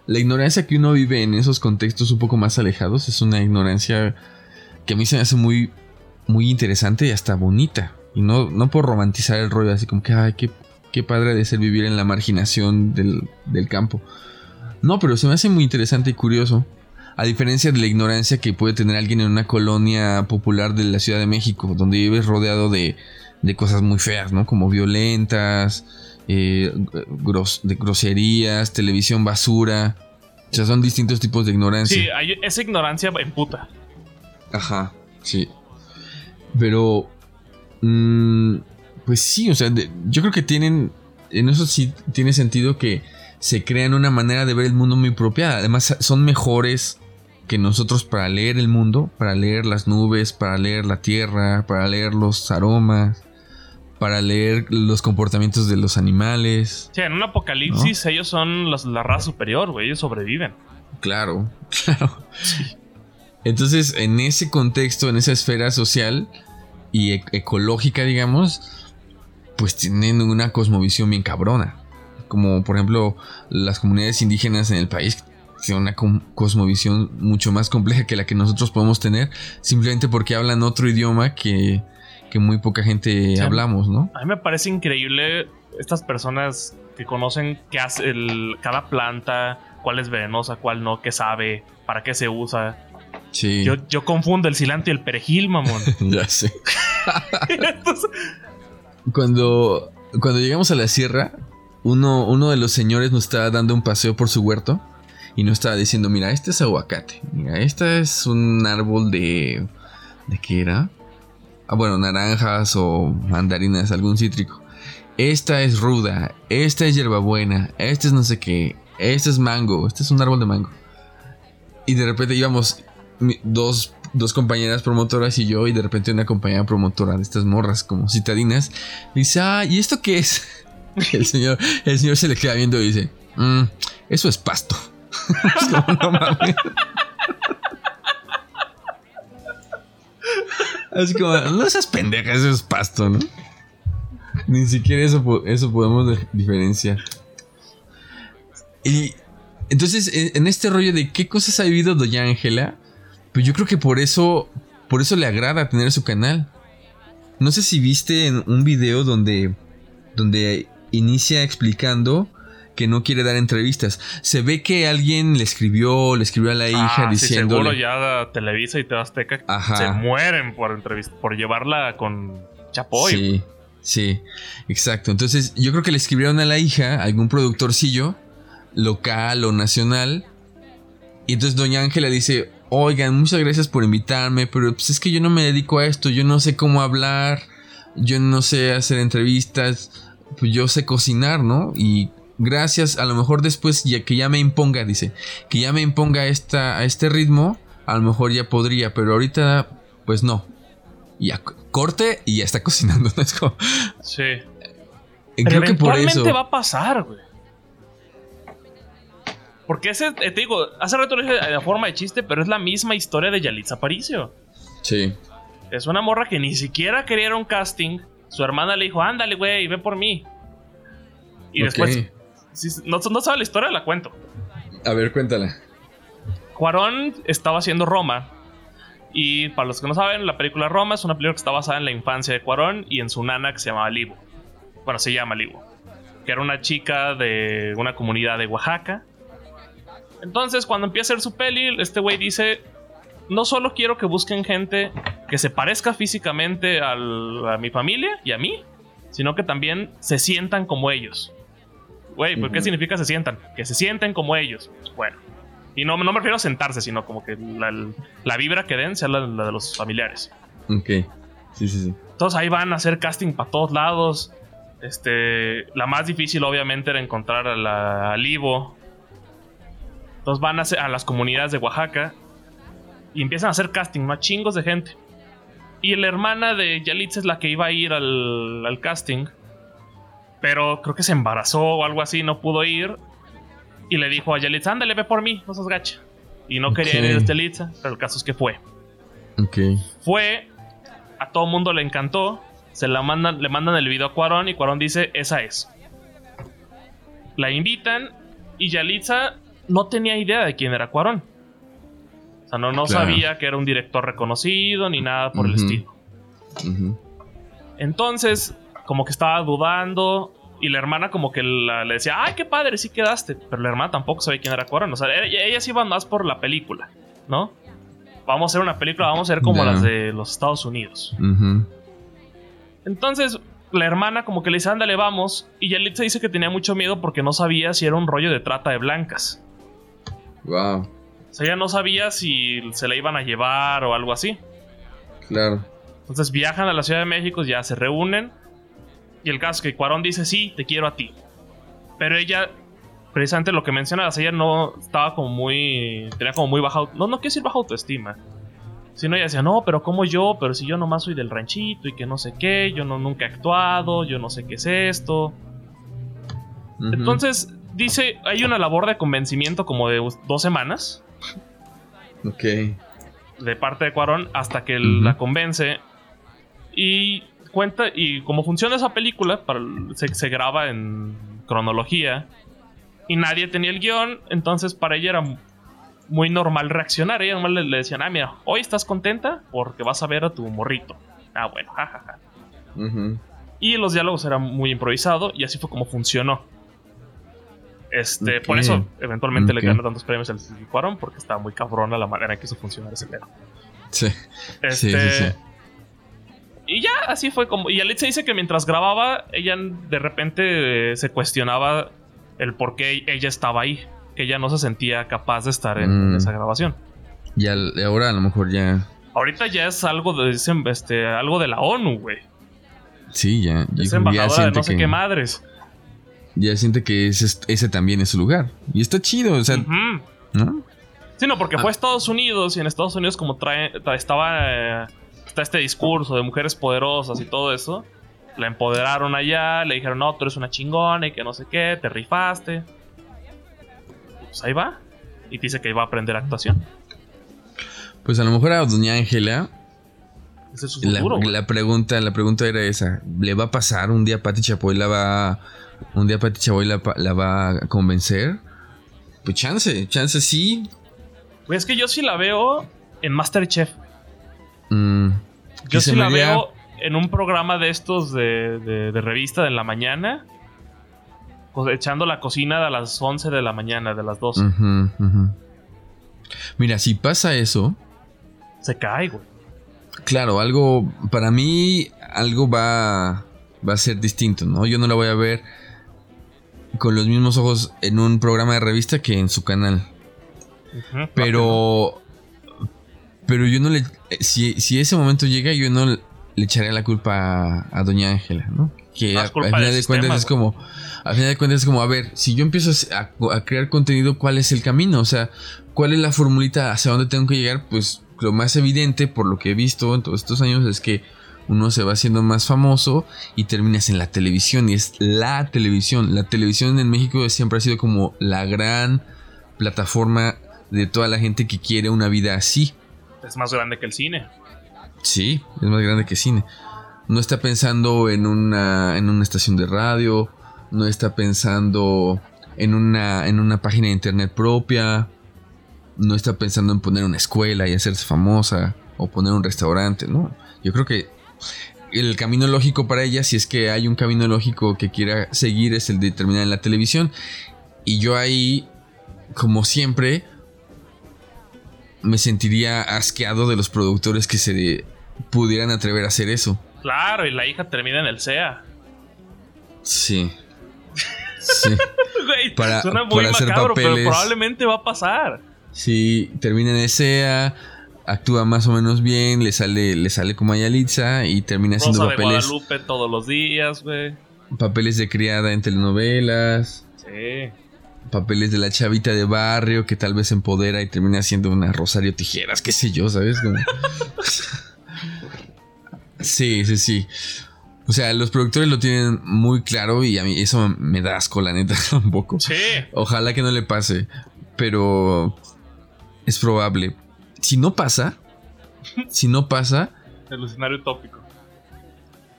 la ignorancia que uno vive en esos contextos un poco más alejados es una ignorancia que a mí se me hace muy, muy interesante y hasta bonita. Y no, no por romantizar el rollo así como que, ay, qué, qué padre de ser vivir en la marginación del, del campo. No, pero se me hace muy interesante y curioso. A diferencia de la ignorancia que puede tener alguien en una colonia popular de la Ciudad de México, donde vives rodeado de, de cosas muy feas, ¿no? Como violentas, eh, de groserías, televisión basura. O sea, son distintos tipos de ignorancia. Sí, hay esa ignorancia en puta. Ajá, sí. Pero... Mm, pues sí, o sea, yo creo que tienen... En eso sí tiene sentido que se crean una manera de ver el mundo muy propia. Además, son mejores que nosotros para leer el mundo, para leer las nubes, para leer la tierra, para leer los aromas para leer los comportamientos de los animales. Sí, en un apocalipsis ellos son la raza superior, güey, ellos sobreviven. Claro, <laughs> claro. Entonces, en ese contexto, en esa esfera social y e-, ecológica, digamos, pues tienen una cosmovisión bien cabrona. Como por ejemplo las comunidades indígenas en el país tienen una cosmovisión mucho más compleja que la que nosotros podemos tener, simplemente porque hablan otro idioma que que muy poca gente hablamos, ¿no? A mí me parece increíble estas personas que conocen qué hace el, cada planta, cuál es venenosa, cuál no, qué sabe, para qué se usa. Sí. Yo, yo confundo el cilantro y el perejil, mamón. <laughs> ya sé. <laughs> cuando, cuando llegamos a la sierra, uno, uno de los señores nos estaba dando un paseo por su huerto y nos estaba diciendo, mira, este es aguacate, mira, este es un árbol de... ¿De qué era? Ah, bueno, naranjas o mandarinas, algún cítrico. Esta es ruda, esta es hierbabuena, este es no sé qué, este es mango, este es un árbol de mango. Y de repente íbamos dos, dos compañeras promotoras y yo, y de repente una compañera promotora de estas morras como citadinas, dice, ah, ¿y esto qué es? <laughs> El señor, el señor se le queda viendo y dice, mm, eso es pasto. No mames. Así como, no seas pendeja, eso es pasto, ¿no? Ni siquiera eso, eso podemos diferenciar. Y entonces, en este rollo de qué cosas ha vivido Doña Ángela, pues yo creo que por eso, por eso le agrada tener su canal. No sé si viste en un video donde, donde inicia explicando que no quiere dar entrevistas. Se ve que alguien le escribió, le escribió a la hija diciendo. seguro ya Televisa y Azteca se mueren por entrevista, por llevarla con Chapoy. Sí, sí, exacto. Entonces, yo creo que le escribieron a la hija, algún productorcillo, local o nacional. Y entonces Doña Ángela dice: Oigan, muchas gracias por invitarme, pero pues es que yo no me dedico a esto, yo no sé cómo hablar, yo no sé hacer entrevistas, pues yo sé cocinar, ¿no? Y gracias, a lo mejor después ya que ya me imponga, dice, que ya me imponga esta, a este ritmo, a lo mejor ya podría, pero ahorita, pues no. Ya corte y ya está <laughs> cocinando. ¿no? Sí. Creo que por eso. va a pasar, güey. Porque ese, eh, te digo, hace rato lo dije de forma de chiste, pero es la misma historia de Yalitza Aparicio. Sí. Es una morra que ni siquiera quería un casting. Su hermana le dijo, ándale, güey, ve por mí. Y después, no, no sabe la historia, la cuento. A ver, cuéntala. Cuarón estaba haciendo Roma. Y para los que no saben, la película Roma es una película que está basada en la infancia de Cuarón y en su nana que se llamaba Livo. Bueno, se llama Livo. Que era una chica de una comunidad de Oaxaca. Entonces, cuando empieza a hacer su peli, este güey dice: No solo quiero que busquen gente que se parezca físicamente a mi familia y a mí, sino que también se sientan como ellos. Güey, ¿por qué significa se sientan? Que se sienten como ellos. Bueno. Y no, no me refiero a sentarse, sino como que la, vibra que den sea la, de los familiares. Ok. Sí, sí, sí. Entonces ahí van a hacer casting para todos lados. Este, la más difícil obviamente era encontrar a la Livo. Entonces van a, a las comunidades de Oaxaca y empiezan a hacer casting, ¿no? chingos de gente. Y la hermana de Yalitza es la que iba a ir al, al casting. Pero creo que se embarazó o algo así, no pudo ir. Y le dijo a Yalitza, ándale, ve por mí, no seas gacha. Y no quería ir a Yalitza, pero el caso es que fue. Fue, a todo mundo le encantó. Se la mandan, le mandan el video a Cuarón y Cuarón dice, esa es. La invitan y Yalitza no tenía idea de quién era Cuarón. O sea, no, no sabía que era un director reconocido ni nada por el estilo. Entonces, como que estaba dudando y la hermana como que le decía, ay, qué padre, sí quedaste. Pero la hermana tampoco sabía quién era Cuarón. O sea, ellas iban más por la película, ¿no? Vamos a hacer una película, vamos a ser como las de los Estados Unidos. Entonces, la hermana como que le dice, ándale, vamos. Y Yalitza dice que tenía mucho miedo porque no sabía si era un rollo de trata de blancas. Wow. O sea, ella no sabía si se la iban a llevar o algo así. Claro. Entonces viajan a la Ciudad de México, ya se reúnen. Y el caso es que Cuarón dice, sí, te quiero a ti. Pero ella, precisamente lo que mencionabas, ella no estaba como muy... Tenía como muy baja... No, no quiero decir baja autoestima. Sino ella decía, no, pero como yo, pero si yo nomás soy del ranchito y que no sé qué, yo no nunca he actuado, yo no sé qué es esto. Entonces, dice, hay una labor de convencimiento como de dos semanas. Ok. De parte de Cuarón hasta que la convence. Y cuenta, y como funciona esa película, se, graba en cronología. Y nadie tenía el guion, entonces para ella era muy normal reaccionar. Ella normal le, decían, ah, mira, hoy estás contenta porque vas a ver a tu morrito. Ah, bueno, jajaja. Y los diálogos eran muy improvisados y así fue como funcionó. Este, por eso eventualmente le ganó tantos premios al Cuarón porque estaba muy cabrona la manera en que hizo funcionar ese pedo. Sí. Este, Y ya, así fue como. Y Alexa dice que mientras grababa, ella de repente eh, se cuestionaba el por qué ella estaba ahí. Que ella no se sentía capaz de estar en, mm. esa grabación. Y ahora a lo mejor ya. Ahorita ya es algo de, este, algo de la ONU, güey. Sí, ya. Es embajadora de no sé qué madres ya siente que ese, ese, también es su lugar. Y está chido, o sea, ¿no? Sí, no, porque fue a ah. Estados Unidos y en Estados Unidos como trae, estaba eh, está este discurso de mujeres poderosas y todo eso. La empoderaron allá, le dijeron, no, tú eres una chingona y que no sé qué, te rifaste. Pues ahí va. Y dice que iba a aprender actuación. Pues a lo mejor a Doña Ángela. Ese es su futuro, la, la, pregunta, la pregunta era esa. ¿Le va a pasar un día Pati Chapoy la va un día Pati Chaboy la, va a convencer. Pues chance, chance sí. Pues es que yo sí la veo en Masterchef. Mm, yo sí la veo en un programa de estos de, revista de la mañana. Echando la cocina a las 11 de la mañana, de las 12. Mira, si pasa eso. Se cae, güey. Claro, algo. Para mí, algo va. Va a ser distinto, ¿no? Yo no la voy a ver con los mismos ojos en un programa de revista que en su canal. pero. Pero yo no le. Si, si, ese momento llega, yo no, le echaría la culpa a, Doña Ángela, ¿no? Que a, final de cuentas es como, a final de cuentas es como, a ver, si yo empiezo a, crear contenido, ¿cuál es el camino? O sea, ¿cuál es la formulita hacia dónde tengo que llegar? Pues lo más evidente, por lo que he visto en todos estos años, es que uno se va haciendo más famoso y terminas en la televisión. Y es la televisión. La televisión en México siempre ha sido como la gran plataforma de toda la gente que quiere una vida así. Es más grande que el cine. Sí, es más grande que cine. No está pensando en una, en una estación de radio, no está pensando en una, en una página de internet propia, no está pensando en poner una escuela y hacerse famosa o poner un restaurante, ¿no? Yo creo que el camino lógico para ella, si es que hay un camino lógico que quiera seguir, es el de terminar en la televisión. Y yo ahí, como siempre, me sentiría asqueado de los productores que se pudieran atrever a hacer eso. Claro, y la hija termina en el SEA. Sí. <laughs> Sí. para, suena muy macabro, pero probablemente va a pasar. Sí, termina en el SEA, actúa más o menos bien, le sale, le sale como a Yalitza y termina haciendo papeles. De Guadalupe todos los días, güey. Papeles de criada en telenovelas. Sí. Papeles de la chavita de barrio que tal vez empodera y termina haciendo una Rosario Tijeras, qué sé yo, ¿sabes? Sí, sí, sí. O sea, los productores lo tienen muy claro y a mí eso me da asco, la neta, <laughs> un poco. Sí. Ojalá que no le pase, pero es probable. Si no pasa, <laughs> si no pasa... El escenario utópico.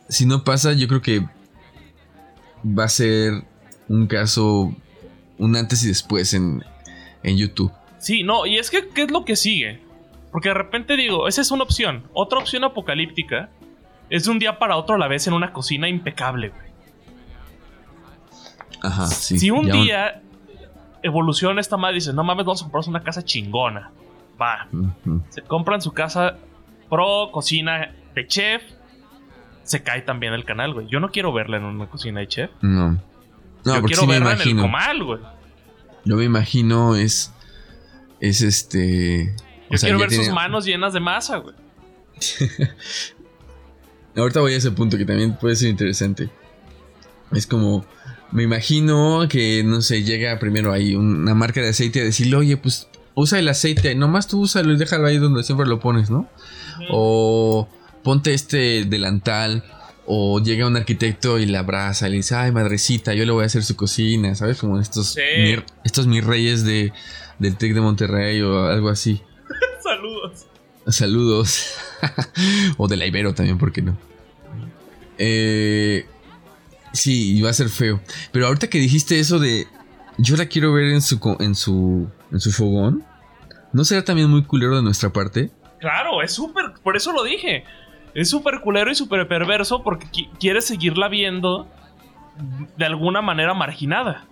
Si no pasa, yo creo que va a ser un caso, un antes y después en, en YouTube. Sí, no, y es que, ¿qué es lo que sigue? Porque de repente digo, esa es una opción. Otra opción apocalíptica es de un día para otro a la vez en una cocina impecable, güey. Ajá, sí. Si un día evoluciona esta madre y dice, no mames, vamos a comprarnos una casa chingona. Va. Se compran su casa pro, cocina de chef. Se cae también el canal, güey. Yo no quiero verla en una cocina de chef. No. No, Yo quiero verla en el comal, güey. Yo me imagino es. Es este. Yo quiero ver sus manos llenas de masa, güey. <laughs> Ahorita voy a ese punto que también puede ser interesante. Es como, me imagino que, no sé, llega primero ahí una marca de aceite a decirle, oye, pues usa el aceite, nomás tú úsalo y déjalo ahí donde siempre lo pones, ¿no? O ponte este delantal. O llega un arquitecto y la abraza y le dice, ay madrecita, yo le voy a hacer su cocina, ¿sabes? Como estos, estos mis reyes de, del TEC de Monterrey o algo así. <laughs> Saludos. Saludos. <laughs> o de la Ibero también, ¿por qué no? Eh, sí, iba a ser feo. Pero ahorita que dijiste eso de. Yo la quiero ver en su, en su, en su fogón. ¿No será también muy culero de nuestra parte? Claro, es súper. Por eso lo dije. Es súper culero y súper perverso porque quiere seguirla viendo de alguna manera marginada.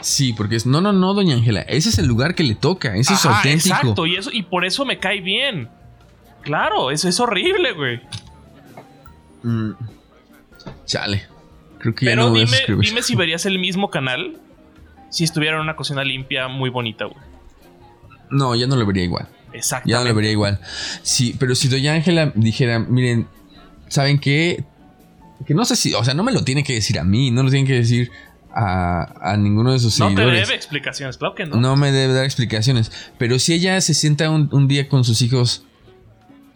Sí, porque es, no, no, no, doña Ángela, ese es el lugar que le toca, ese es auténtico. Exacto, y, eso, y por eso me cae bien. Claro, eso es horrible, güey. Mm, chale. Creo que ya no dime, dime si verías el mismo canal si estuviera en una cocina limpia muy bonita, güey. No, ya no lo vería igual. Exacto. Ya no lo vería igual. Sí, pero si Doña Ángela dijera, miren, ¿saben qué? Que no sé si, o sea, no me lo tiene que decir a mí, no lo tiene que decir a, ninguno de sus seguidores. No te debe explicaciones, claro que no. No me debe dar explicaciones. Pero si ella se sienta un, día con sus hijos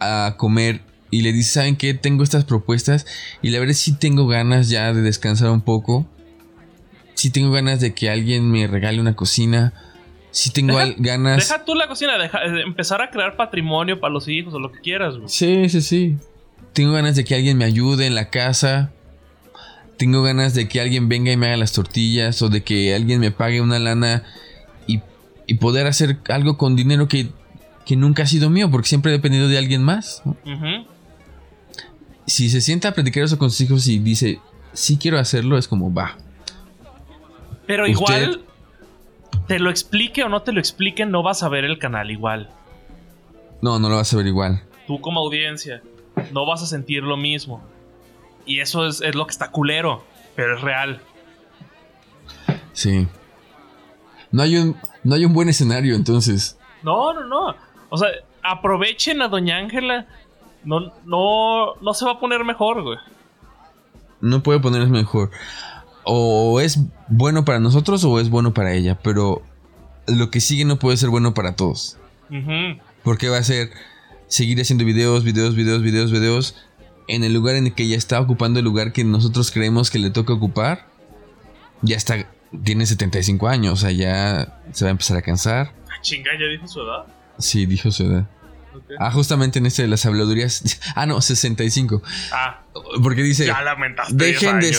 a comer y le dice, ¿saben qué? Tengo estas propuestas y la verdad si tengo ganas ya de descansar un poco. Si tengo ganas de que alguien me regale una cocina. Si tengo ganas... Deja tú la cocina, deja, eh, empezar a crear patrimonio para los hijos o lo que quieras. Sí, sí, sí. Tengo ganas de que alguien me ayude en la casa tengo ganas de que alguien venga y me haga las tortillas o de que alguien me pague una lana y, poder hacer algo con dinero que, nunca ha sido mío porque siempre he dependido de alguien más. Si se sienta a platicar eso con sus hijos y dice, sí quiero hacerlo, es como, va. Pero igual, te lo explique o no te lo explique, no vas a ver el canal igual. No, no lo vas a ver igual. Tú como audiencia, no vas a sentir lo mismo. Y eso es, lo que está culero, pero es real. Sí. No hay un, no hay un buen escenario entonces. No, no, no. O sea, aprovechen a Doña Ángela no, no, no se va a poner mejor, güey. No puede ponerse mejor. O es bueno para nosotros o es bueno para ella, pero lo que sigue no puede ser bueno para todos. Porque va a ser seguir haciendo videos, videos, videos, videos, videos en el lugar en el que ya está ocupando el lugar que nosotros creemos que le toca ocupar. Ya está, tiene 75 años, o sea, ya se va a empezar a cansar. Ah, chinga, ¿ya dijo su edad? Sí, dijo su edad. Ah, justamente en este de las habladurías. <laughs> Ah, no, 65. Ah. Porque dice. Ya lamentaste. Dejen de.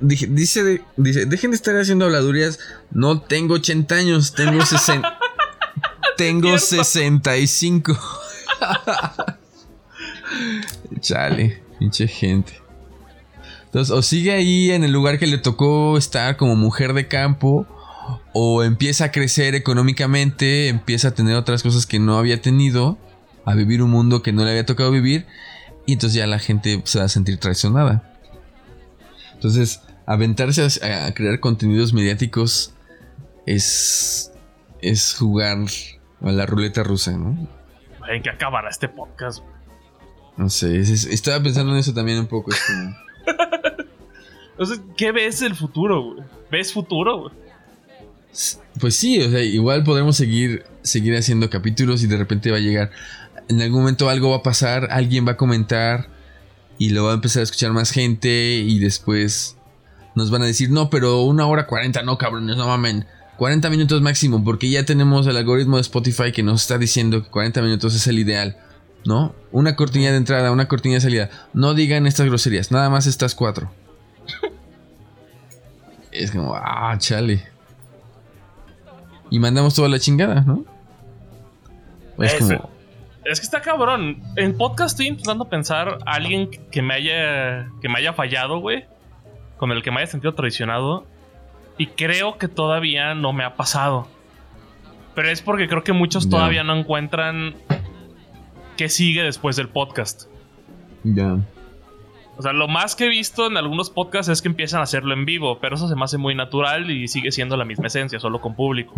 Dice, dice, dejen de estar haciendo habladurías. No tengo 80 años, tengo 60. <laughs> tengo 65. <laughs> Chale, pinche gente. Entonces, o sigue ahí en el lugar que le tocó estar como mujer de campo, o empieza a crecer económicamente, empieza a tener otras cosas que no había tenido, a vivir un mundo que no le había tocado vivir, y entonces ya la gente se va a sentir traicionada. Entonces, aventarse a, crear contenidos mediáticos es, es jugar a la ruleta rusa, ¿no? ¿En qué acabará este podcast? No sé, estaba pensando en eso también un poco. Entonces, <laughs> ¿qué ves el futuro, güey? ¿Ves futuro, güey? Pues sí, o sea, igual podremos seguir, seguir haciendo capítulos y de repente va a llegar. En algún momento algo va a pasar, alguien va a comentar y lo va a empezar a escuchar más gente y después nos van a decir, no, pero una hora cuarenta, no cabrones, no mamen. 40 minutos máximo, porque ya tenemos el algoritmo de Spotify que nos está diciendo que 40 minutos es el ideal. ¿No? Una cortina de entrada, una cortina de salida. No digan estas groserías, nada más estas cuatro. <laughs> es como, ah, chale. Y mandamos toda la chingada, ¿no? Es, como. Es que está cabrón. En podcast estoy intentando pensar a alguien que me haya. que me haya fallado, güey. Con el que me haya sentido traicionado. Y creo que todavía no me ha pasado. Pero es porque creo que muchos todavía no encuentran qué sigue después del podcast. Ya. O sea, lo más que he visto en algunos podcasts es que empiezan a hacerlo en vivo, pero eso se me hace muy natural y sigue siendo la misma esencia, solo con público.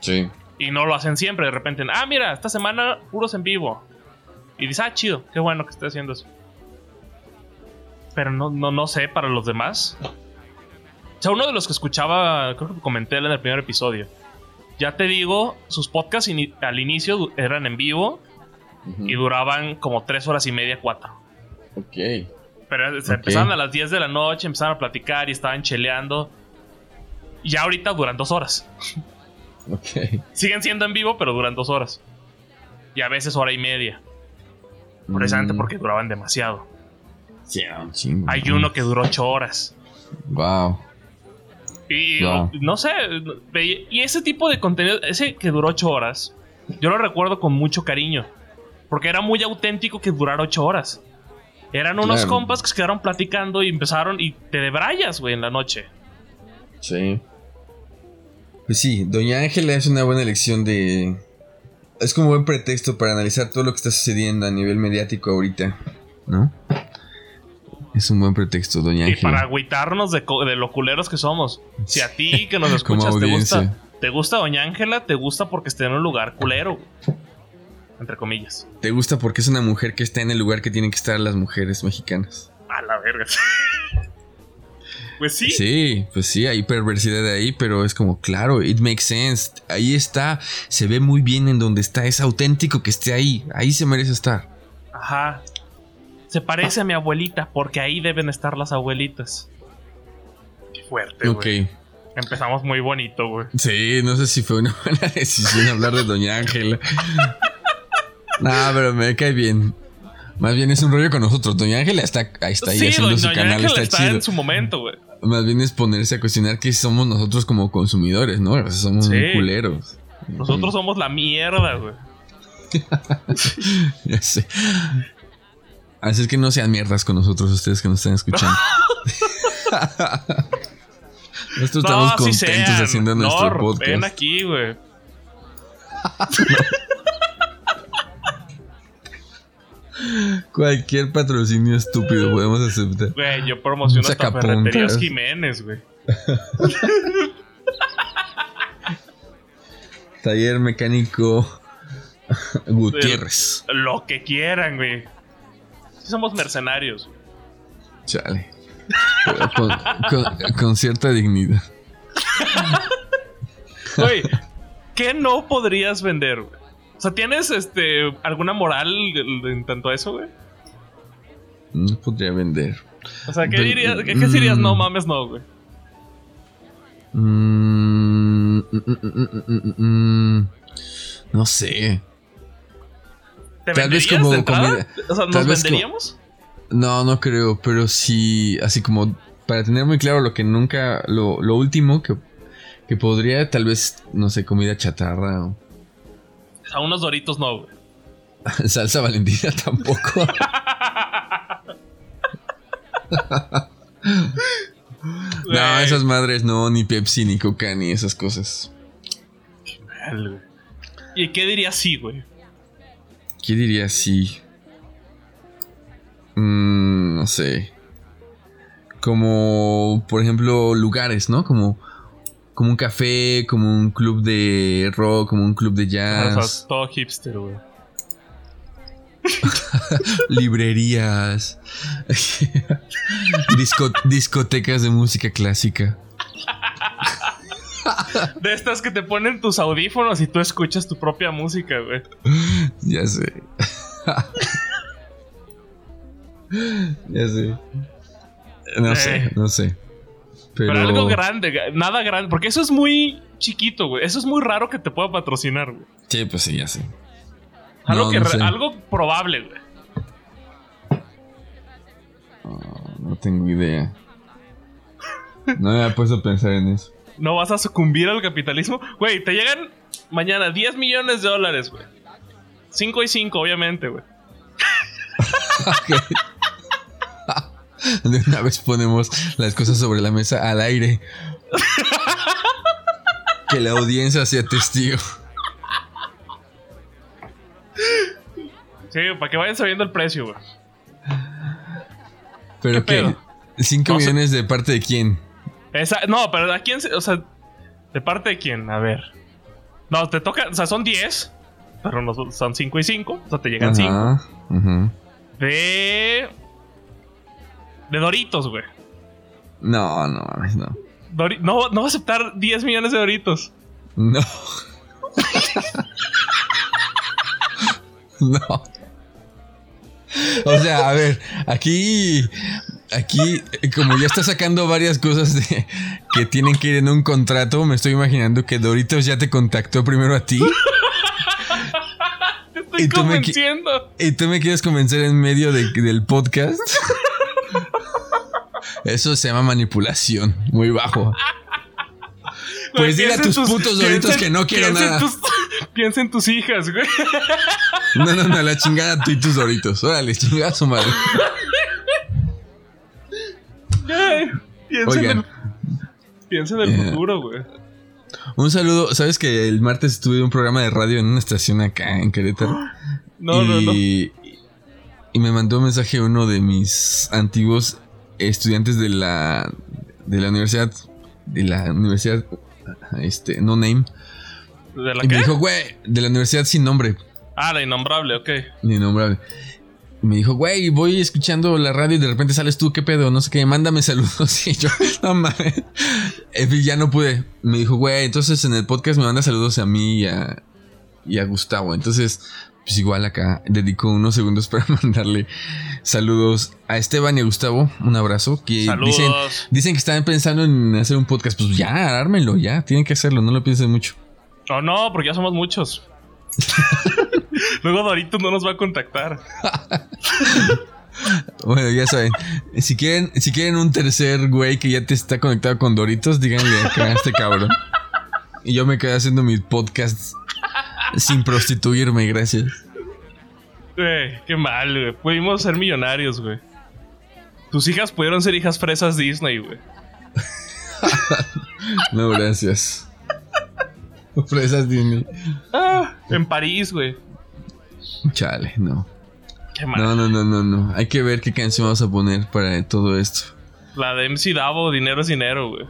Sí. Y no lo hacen siempre, de repente, ah, mira, esta semana puros en vivo. Y dices, ah, chido, qué bueno que esté haciendo eso. Pero no, no, no sé para los demás sea, uno de los que escuchaba, creo que comenté en el primer episodio. Ya te digo, sus podcasts al inicio eran en vivo y duraban como tres horas y media, cuatro. Ok. Pero se empezaron a las 10 de la noche, empezaron a platicar y estaban cheleando. Y ya ahorita duran dos horas. Ok. Siguen siendo en vivo, pero duran dos horas. Y a veces hora y media. Precisamente mm. porque duraban demasiado. Hay uno que duró ocho horas. Wow. Y no sé, y ese tipo de contenido, ese que duró ocho horas, yo lo recuerdo con mucho cariño. Porque era muy auténtico que durara ocho horas. Eran unos compas que se quedaron platicando y empezaron y te debrayas, güey, en la noche. Sí. Pues sí, Doña Ángela es una buena elección de... Es como buen pretexto para analizar todo lo que está sucediendo a nivel mediático ahorita, ¿no? Es un buen pretexto, doña Ángela. Y para agüitarnos de, de lo culeros que somos. Si a ti que nos <laughs> escuchas te gusta, te gusta doña Ángela, te gusta porque está en un lugar culero. Entre comillas. Te gusta porque es una mujer que está en el lugar que tienen que estar las mujeres mexicanas. A la verga. <laughs> pues sí. Sí, pues sí, hay perversidad ahí, pero es como, claro, it makes sense. Ahí está, se ve muy bien en donde está, es auténtico que esté ahí, ahí se merece estar. Ajá, se parece a mi abuelita, porque ahí deben estar las abuelitas. Qué fuerte, güey. Ok. Empezamos muy bonito, güey. Sí, no sé si fue una <laughs> buena decisión hablar de Doña Ángela. nah, pero me cae bien. Más bien es un rollo con nosotros. Doña Ángela está, ahí está ahí haciendo su canal, está, está en su momento, güey. Más bien es ponerse a cuestionar qué somos nosotros como consumidores, ¿no? O sea, somos culeros. Nosotros somos la mierda, güey. <laughs> ya sé. Así es que no sean mierdas con nosotros, ustedes que nos están escuchando. <laughs> Nosotros estamos contentos haciendo nuestro podcast. Ven aquí, güey. <laughs> Cualquier patrocinio estúpido podemos aceptar. Güey, yo promociono hasta Ferreterías Jiménez, güey. <laughs> Taller mecánico Gutiérrez. Lo que quieran, güey. Somos mercenarios. Chale. con, cierta dignidad. Güey, ¿qué no podrías vender, güey? O sea, ¿tienes este alguna moral en tanto a eso, güey? No podría vender. O sea, ¿qué, dirías, ¿qué, dirías? No mm. mames, no, güey. Mm, mm, no sé. Tal vez como comida. O sea, ¿nos venderíamos? No, no creo, pero sí, así como para tener muy claro lo que nunca, lo, lo último que, que, podría, tal vez, no sé, comida chatarra. O... A unos doritos no, güey. <laughs> Salsa valentina tampoco. <laughs> no, esas madres no, ni Pepsi, ni Coca, ni esas cosas. ¿Y qué diría sí, güey? ¿Qué diría sí? Mm, no sé. Como, por ejemplo, lugares, ¿no? Como, como un café, como un club de rock, como un club de jazz. todo hipster, güey. <laughs> Librerías. <laughs> discotecas de música clásica. <laughs> De estas que te ponen tus audífonos y tú escuchas tu propia música, güey. Ya sé. ya sé. No sé, eh. no sé. Pero... algo grande, nada grande, porque eso es muy chiquito, güey. Eso es muy raro que te pueda patrocinar, güey. Sí, pues sí, ya sé. Algo, que algo probable, güey. no tengo idea. No me había puesto a pensar en eso. ¿No vas a sucumbir al capitalismo? Güey, te llegan mañana 10 millones de dólares, güey. 5 y 5, obviamente, güey. <laughs> De una vez ponemos las cosas sobre la mesa al aire. que la audiencia sea testigo. Sí, para que vayan sabiendo el precio, güey. ¿Pero qué? ¿5 millones de parte de quién? No, pero ¿a quién? o sea, ¿de parte de quién? A ver. No, te toca, o sea, son 10, pero no, son 5 y 5, o sea, te llegan 5. De. De Doritos, güey. No, no mames, no. no. No va a aceptar 10 millones de Doritos. No. <laughs> <laughs> no. <laughs> O sea, a ver, aquí. Aquí, como ya está sacando varias cosas de, que tienen que ir en un contrato, me estoy imaginando que Doritos ya te contactó primero a ti <laughs> y tú convenciendo. Me, y tú me quieres convencer en medio del podcast. <laughs> Eso se llama manipulación, muy bajo. Pues dile a tus, putos doritos que no quiero nada. <laughs> piensa en tus hijas, güey. No, no, no, la chingada tú y tus doritos. Órale, chingada su madre. piensa en el, piensa en el eh, futuro, güey. Un saludo. ¿Sabes que el martes estuve en un programa de radio en una estación acá en Querétaro? <gasps> No, no, no. Y me mandó un mensaje uno de mis antiguos estudiantes de la, de la universidad. De la universidad. Este, no name. ¿De la y me dijo, güey, de la universidad sin nombre. Ah, la innombrable, ok. Innombrable me dijo, güey, voy escuchando la radio y de repente sales tú, ¿qué pedo? No sé qué, mándame <laughs> saludos. Y yo, no mames. ya no pude. Me dijo, güey, entonces en el podcast me manda saludos a mí y a, y a Gustavo. Entonces, pues igual acá dedico unos segundos <laughs> para mandarle saludos a Esteban y a Gustavo. Un abrazo. Que dicen, dicen que están pensando en hacer un podcast. Pues ya, ármenlo, ya. Tienen que hacerlo, no lo piensen mucho. No, no, porque ya somos muchos. <laughs> Luego Doritos no nos va a contactar. <laughs> bueno, ya saben. Si quieren, si quieren un tercer güey que ya te está conectado con Doritos, díganle acá a este cabrón. Y yo me quedé haciendo mis podcasts sin prostituirme, gracias. Güey, qué mal, güey. Pudimos ser millonarios, güey. Tus hijas pudieron ser hijas fresas Disney, güey. <laughs> no, gracias. Fresas Disney. Ah, en París, güey. Chale, no. Qué mal. No, no, no, no, no. Hay que ver qué canción vamos a poner para todo esto. La de MC Davo, Dinero es Dinero, güey.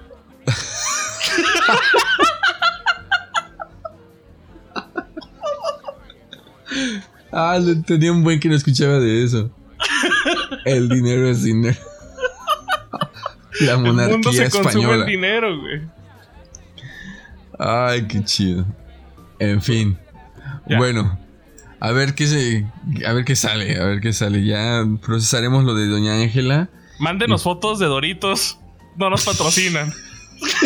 <laughs> Ah, tenía un buen que no escuchaba de eso. El dinero es dinero. La monarquía el mundo se española. el dinero, güey. Ay, qué chido. En fin. Bueno, a ver qué se, a ver qué sale, a ver qué sale. Ya procesaremos lo de Doña Ángela. Mándenos fotos de Doritos. No nos patrocinan. <laughs>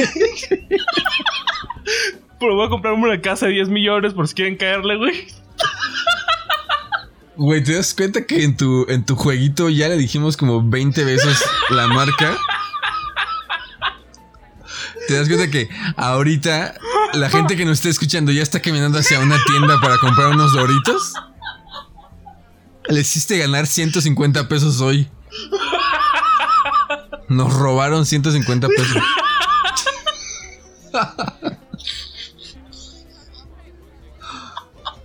Pero voy a comprarme una casa de 10 millones por si quieren caerle, güey. Güey, ¿te das cuenta que en tu, en tu jueguito ya le dijimos como 20 veces la marca? ¿Te das cuenta que ahorita la gente que nos está escuchando ya está caminando hacia una tienda para comprar unos doritos? Le hiciste ganar 150 pesos hoy. Nos robaron 150 pesos.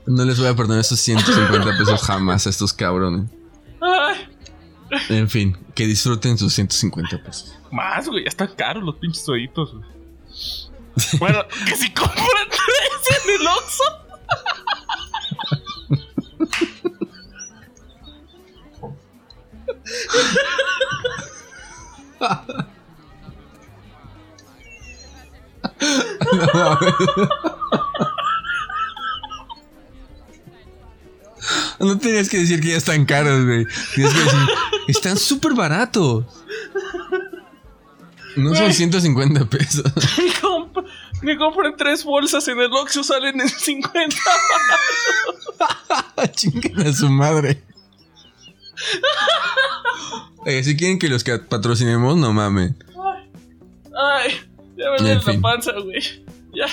No les voy a perdonar esos 150 <laughs> pesos jamás a estos cabrones. En fin, que disfruten sus 150 pesos. Más, güey, ya están caros los pinches oídos. <laughs> Bueno, que si compran tres en el Oxxo. <laughs> no, No tenías que decir que ya están caros, güey. Tienes que decir, están súper baratos. No son 150 pesos. <laughs> Me, compré tres bolsas en el Oxxo, salen en 50. <laughs> Chinguen a su madre. si quieren que los patrocinemos, no mamen. Ay, ya me duele la panza, güey. Ya.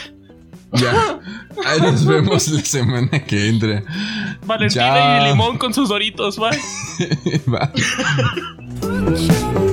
Ya. Ahí nos vemos la semana que entra. Valentina y limón con sus doritos, bye. <laughs> bye. <laughs>